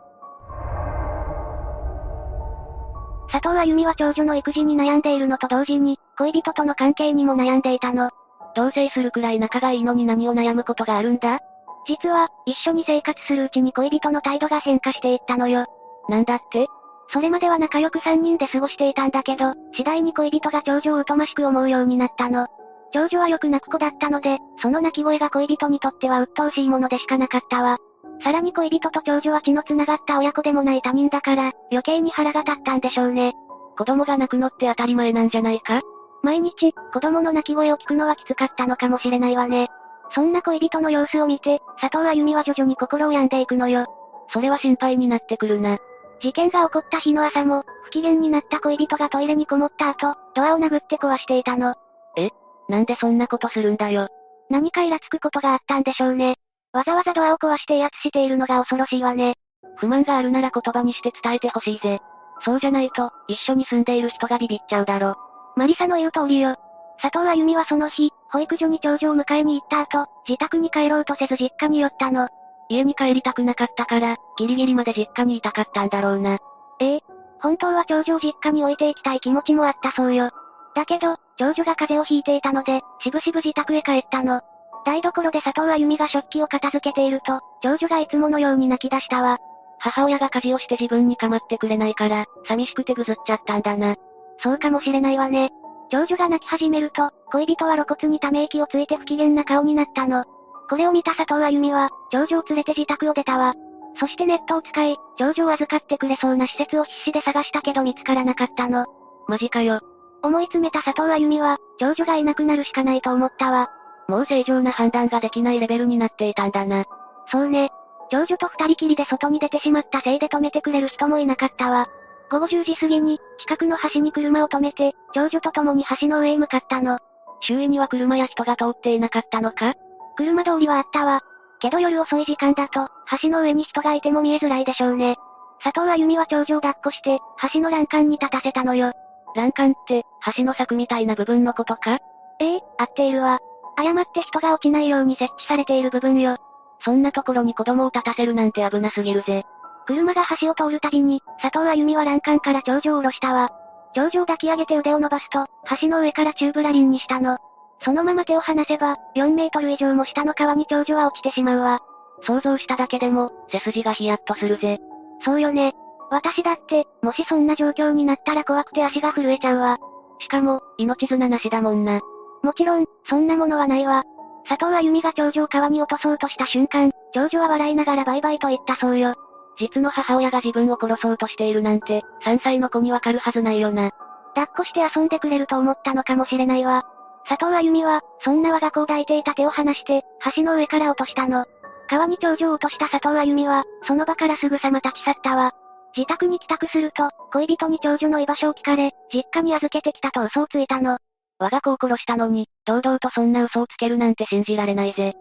佐藤あゆみは長女の育児に悩んでいるのと同時に、恋人との関係にも悩んでいたの。同棲するくらい仲がいいのに何を悩むことがあるんだ？実は、一緒に生活するうちに恋人の態度が変化していったのよ。なんだって？それまでは仲良く三人で過ごしていたんだけど、次第に恋人が長女を疎ましく思うようになったの。長女はよく泣く子だったので、その泣き声が恋人にとっては鬱陶しいものでしかなかったわ。さらに恋人と長女は血の繋がった親子でもない他人だから、余計に腹が立ったんでしょうね。子供が泣くのって当たり前なんじゃないか？毎日、子供の泣き声を聞くのはきつかったのかもしれないわね。そんな恋人の様子を見て、佐藤あゆみは徐々に心を病んでいくのよ。それは心配になってくるな。事件が起こった日の朝も、不機嫌になった恋人がトイレにこもった後、ドアを殴って壊していたの。え？なんでそんなことするんだよ。何かイラつくことがあったんでしょうね。わざわざドアを壊して威圧しているのが恐ろしいわね。不満があるなら言葉にして伝えてほしいぜ。そうじゃないと、一緒に住んでいる人がビビっちゃうだろ。マリサの言う通りよ。佐藤あゆみはその日、保育所に長女を迎えに行った後、自宅に帰ろうとせず実家に寄ったの。家に帰りたくなかったから、ギリギリまで実家にいたかったんだろうな。ええ本当は長女を実家に置いていきたい気持ちもあったそうよ。だけど、長女が風邪をひいていたので、しぶしぶ自宅へ帰ったの。台所で佐藤あゆみが食器を片付けていると、長女がいつものように泣き出したわ。母親が家事をして自分に構ってくれないから、寂しくてぐずっちゃったんだな。そうかもしれないわね。長女が泣き始めると、恋人は露骨にため息をついて不機嫌な顔になったの。これを見た佐藤あゆみは、長女を連れて自宅を出たわ。そしてネットを使い、長女を預かってくれそうな施設を必死で探したけど見つからなかったの。マジかよ。思い詰めた佐藤あゆみは、長女がいなくなるしかないと思ったわ。もう正常な判断ができないレベルになっていたんだな。そうね。長女と二人きりで外に出てしまったせいで止めてくれる人もいなかったわ。午後10時過ぎに、近くの橋に車を止めて、長女と共に橋の上へ向かったの。周囲には車や人が通っていなかったのか？車通りはあったわ。けど夜遅い時間だと、橋の上に人がいても見えづらいでしょうね。佐藤あゆみは長女を抱っこして、橋の欄干に立たせたのよ。欄干って、橋の柵みたいな部分のことか？ええ合っているわ。誤って人が落ちないように設置されている部分よ。そんなところに子供を立たせるなんて危なすぎるぜ。車が橋を通るたびに、佐藤あゆみは欄干から長女を下ろしたわ。長女を抱き上げて腕を伸ばすと、橋の上からチューブラリンにしたの。そのまま手を離せば、4メートル以上も下の川に長女は落ちてしまうわ。想像しただけでも、背筋がヒヤッとするぜ。そうよね。私だって、もしそんな状況になったら怖くて足が震えちゃうわ。しかも、命綱なしだもんな。もちろん、そんなものはないわ。佐藤あゆみが長女を川に落とそうとした瞬間、長女は笑いながらバイバイと言ったそうよ。実の母親が自分を殺そうとしているなんて、3歳の子にわかるはずないよな。抱っこして遊んでくれると思ったのかもしれないわ。佐藤あゆみは、そんな我が子を抱いていた手を離して、橋の上から落としたの。川に長女を落とした佐藤あゆみは、その場からすぐさま立ち去ったわ。自宅に帰宅すると、恋人に長女の居場所を聞かれ、実家に預けてきたと嘘をついたの。我が子を殺したのに、堂々とそんな嘘をつけるなんて信じられないぜ。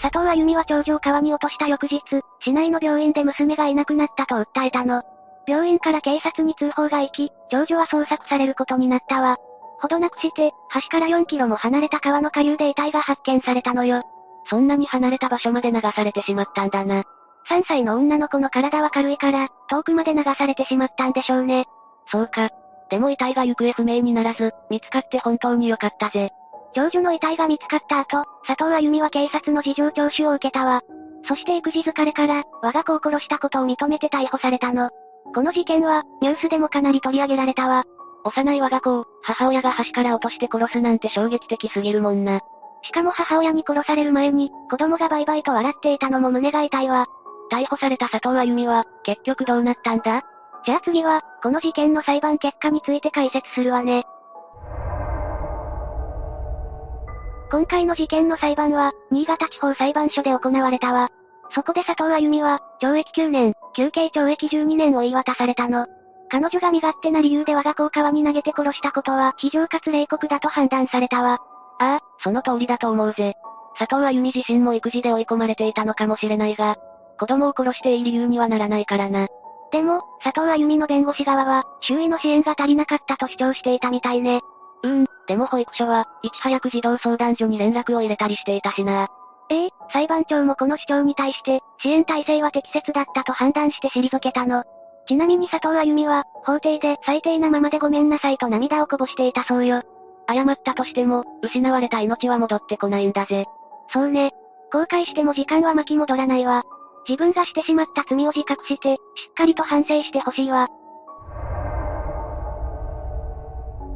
佐藤あゆみは長女を川に落とした翌日、市内の病院で娘がいなくなったと訴えたの。病院から警察に通報が行き、長女は捜索されることになったわ。ほどなくして、橋から4キロも離れた川の下流で遺体が発見されたのよ。そんなに離れた場所まで流されてしまったんだな。3歳の女の子の体は軽いから、遠くまで流されてしまったんでしょうね。そうか。でも遺体が行方不明にならず、見つかって本当に良かったぜ。長女の遺体が見つかった後、佐藤あゆみは警察の事情聴取を受けたわ。そして育児疲れから、我が子を殺したことを認めて逮捕されたの。この事件は、ニュースでもかなり取り上げられたわ。幼い我が子を、母親が橋から落として殺すなんて衝撃的すぎるもんな。しかも母親に殺される前に、子供がバイバイと笑っていたのも胸が痛いわ。逮捕された佐藤あゆみは、結局どうなったんだ？じゃあ次は、この事件の裁判結果について解説するわね。今回の事件の裁判は、新潟地方裁判所で行われたわ。そこで佐藤あゆみは、懲役9年、休刑懲役12年を言い渡されたの。彼女が身勝手な理由で我が子を川に投げて殺したことは非常かつ冷酷だと判断されたわ。ああ、その通りだと思うぜ。佐藤あゆみ自身も育児で追い込まれていたのかもしれないが、子供を殺していい理由にはならないからな。でも、佐藤あゆみの弁護士側は、周囲の支援が足りなかったと主張していたみたいね。うん、でも保育所は、いち早く児童相談所に連絡を入れたりしていたしな。ええ裁判長もこの主張に対して、支援体制は適切だったと判断して退けたの。ちなみに佐藤あゆみは、法廷で最低なままでごめんなさいと涙をこぼしていたそうよ。謝ったとしても、失われた命は戻ってこないんだぜ。そうね。後悔しても時間は巻き戻らないわ。自分がしてしまった罪を自覚して、しっかりと反省してほしいわ。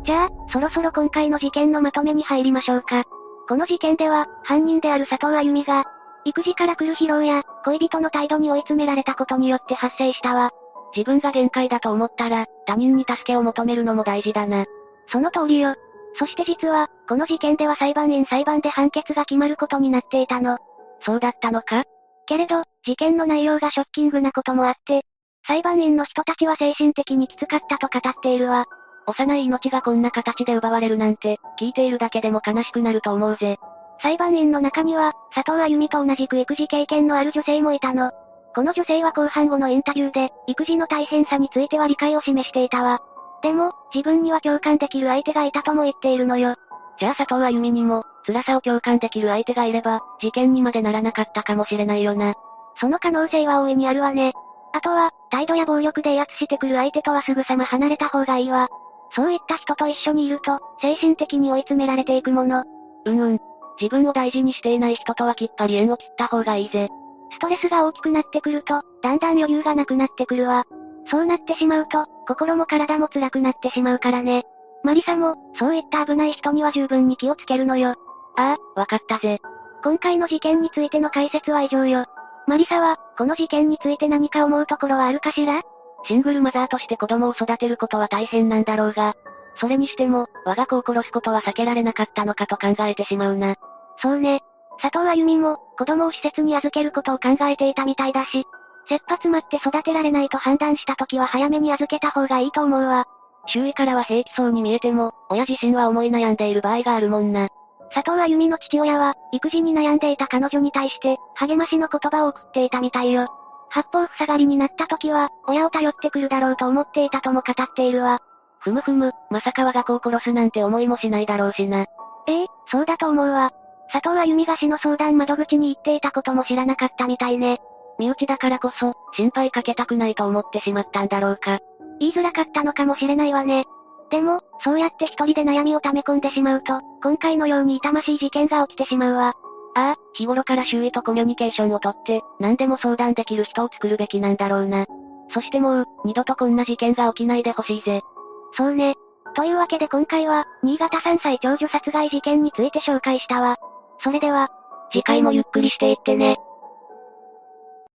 じゃあ、そろそろ今回の事件のまとめに入りましょうか。この事件では、犯人である佐藤あゆみが、育児から来る疲労や、恋人の態度に追い詰められたことによって発生したわ。自分が限界だと思ったら、他人に助けを求めるのも大事だな。その通りよ。そして実は、この事件では裁判員裁判で判決が決まることになっていたの。そうだったのか？けれど、事件の内容がショッキングなこともあって、裁判員の人たちは精神的にきつかったと語っているわ。幼い命がこんな形で奪われるなんて、聞いているだけでも悲しくなると思うぜ。裁判員の中には、佐藤あゆみと同じく育児経験のある女性もいたの。この女性は後半後のインタビューで、育児の大変さについては理解を示していたわ。でも、自分には共感できる相手がいたとも言っているのよ。じゃあ佐藤あゆみにも、辛さを共感できる相手がいれば、事件にまでならなかったかもしれないよな。その可能性は大いにあるわね。あとは、態度や暴力で威圧してくる相手とはすぐさま離れた方がいいわ。そういった人と一緒にいると、精神的に追い詰められていくもの。うんうん。自分を大事にしていない人とはきっぱり縁を切った方がいいぜ。ストレスが大きくなってくると、だんだん余裕がなくなってくるわ。そうなってしまうと、心も体も辛くなってしまうからね。マリサも、そういった危ない人には十分に気をつけるのよ。ああ、わかったぜ。今回の事件についての解説は以上よ。マリサは、この事件について何か思うところはあるかしら？シングルマザーとして子供を育てることは大変なんだろうが、それにしても、我が子を殺すことは避けられなかったのかと考えてしまうな。そうね。佐藤あゆみも、子供を施設に預けることを考えていたみたいだし、切羽詰まって育てられないと判断した時は早めに預けた方がいいと思うわ。周囲からは平気そうに見えても、親自身は思い悩んでいる場合があるもんな。佐藤あゆみの父親は、育児に悩んでいた彼女に対して、励ましの言葉を送っていたみたいよ。八方塞がりになった時は、親を頼ってくるだろうと思っていたとも語っているわ。ふむふむ、まさか我が子を殺すなんて思いもしないだろうしな。ええ、そうだと思うわ。佐藤あゆみが死の相談窓口に行っていたことも知らなかったみたいね。身内だからこそ、心配かけたくないと思ってしまったんだろうか。言いづらかったのかもしれないわね。でも、そうやって一人で悩みを溜め込んでしまうと、今回のように痛ましい事件が起きてしまうわ。ああ、日頃から周囲とコミュニケーションをとって、何でも相談できる人を作るべきなんだろうな。そしてもう、二度とこんな事件が起きないでほしいぜ。そうね。というわけで今回は、新潟3歳長女殺害事件について紹介したわ。それでは、次回もゆっくりしていってね。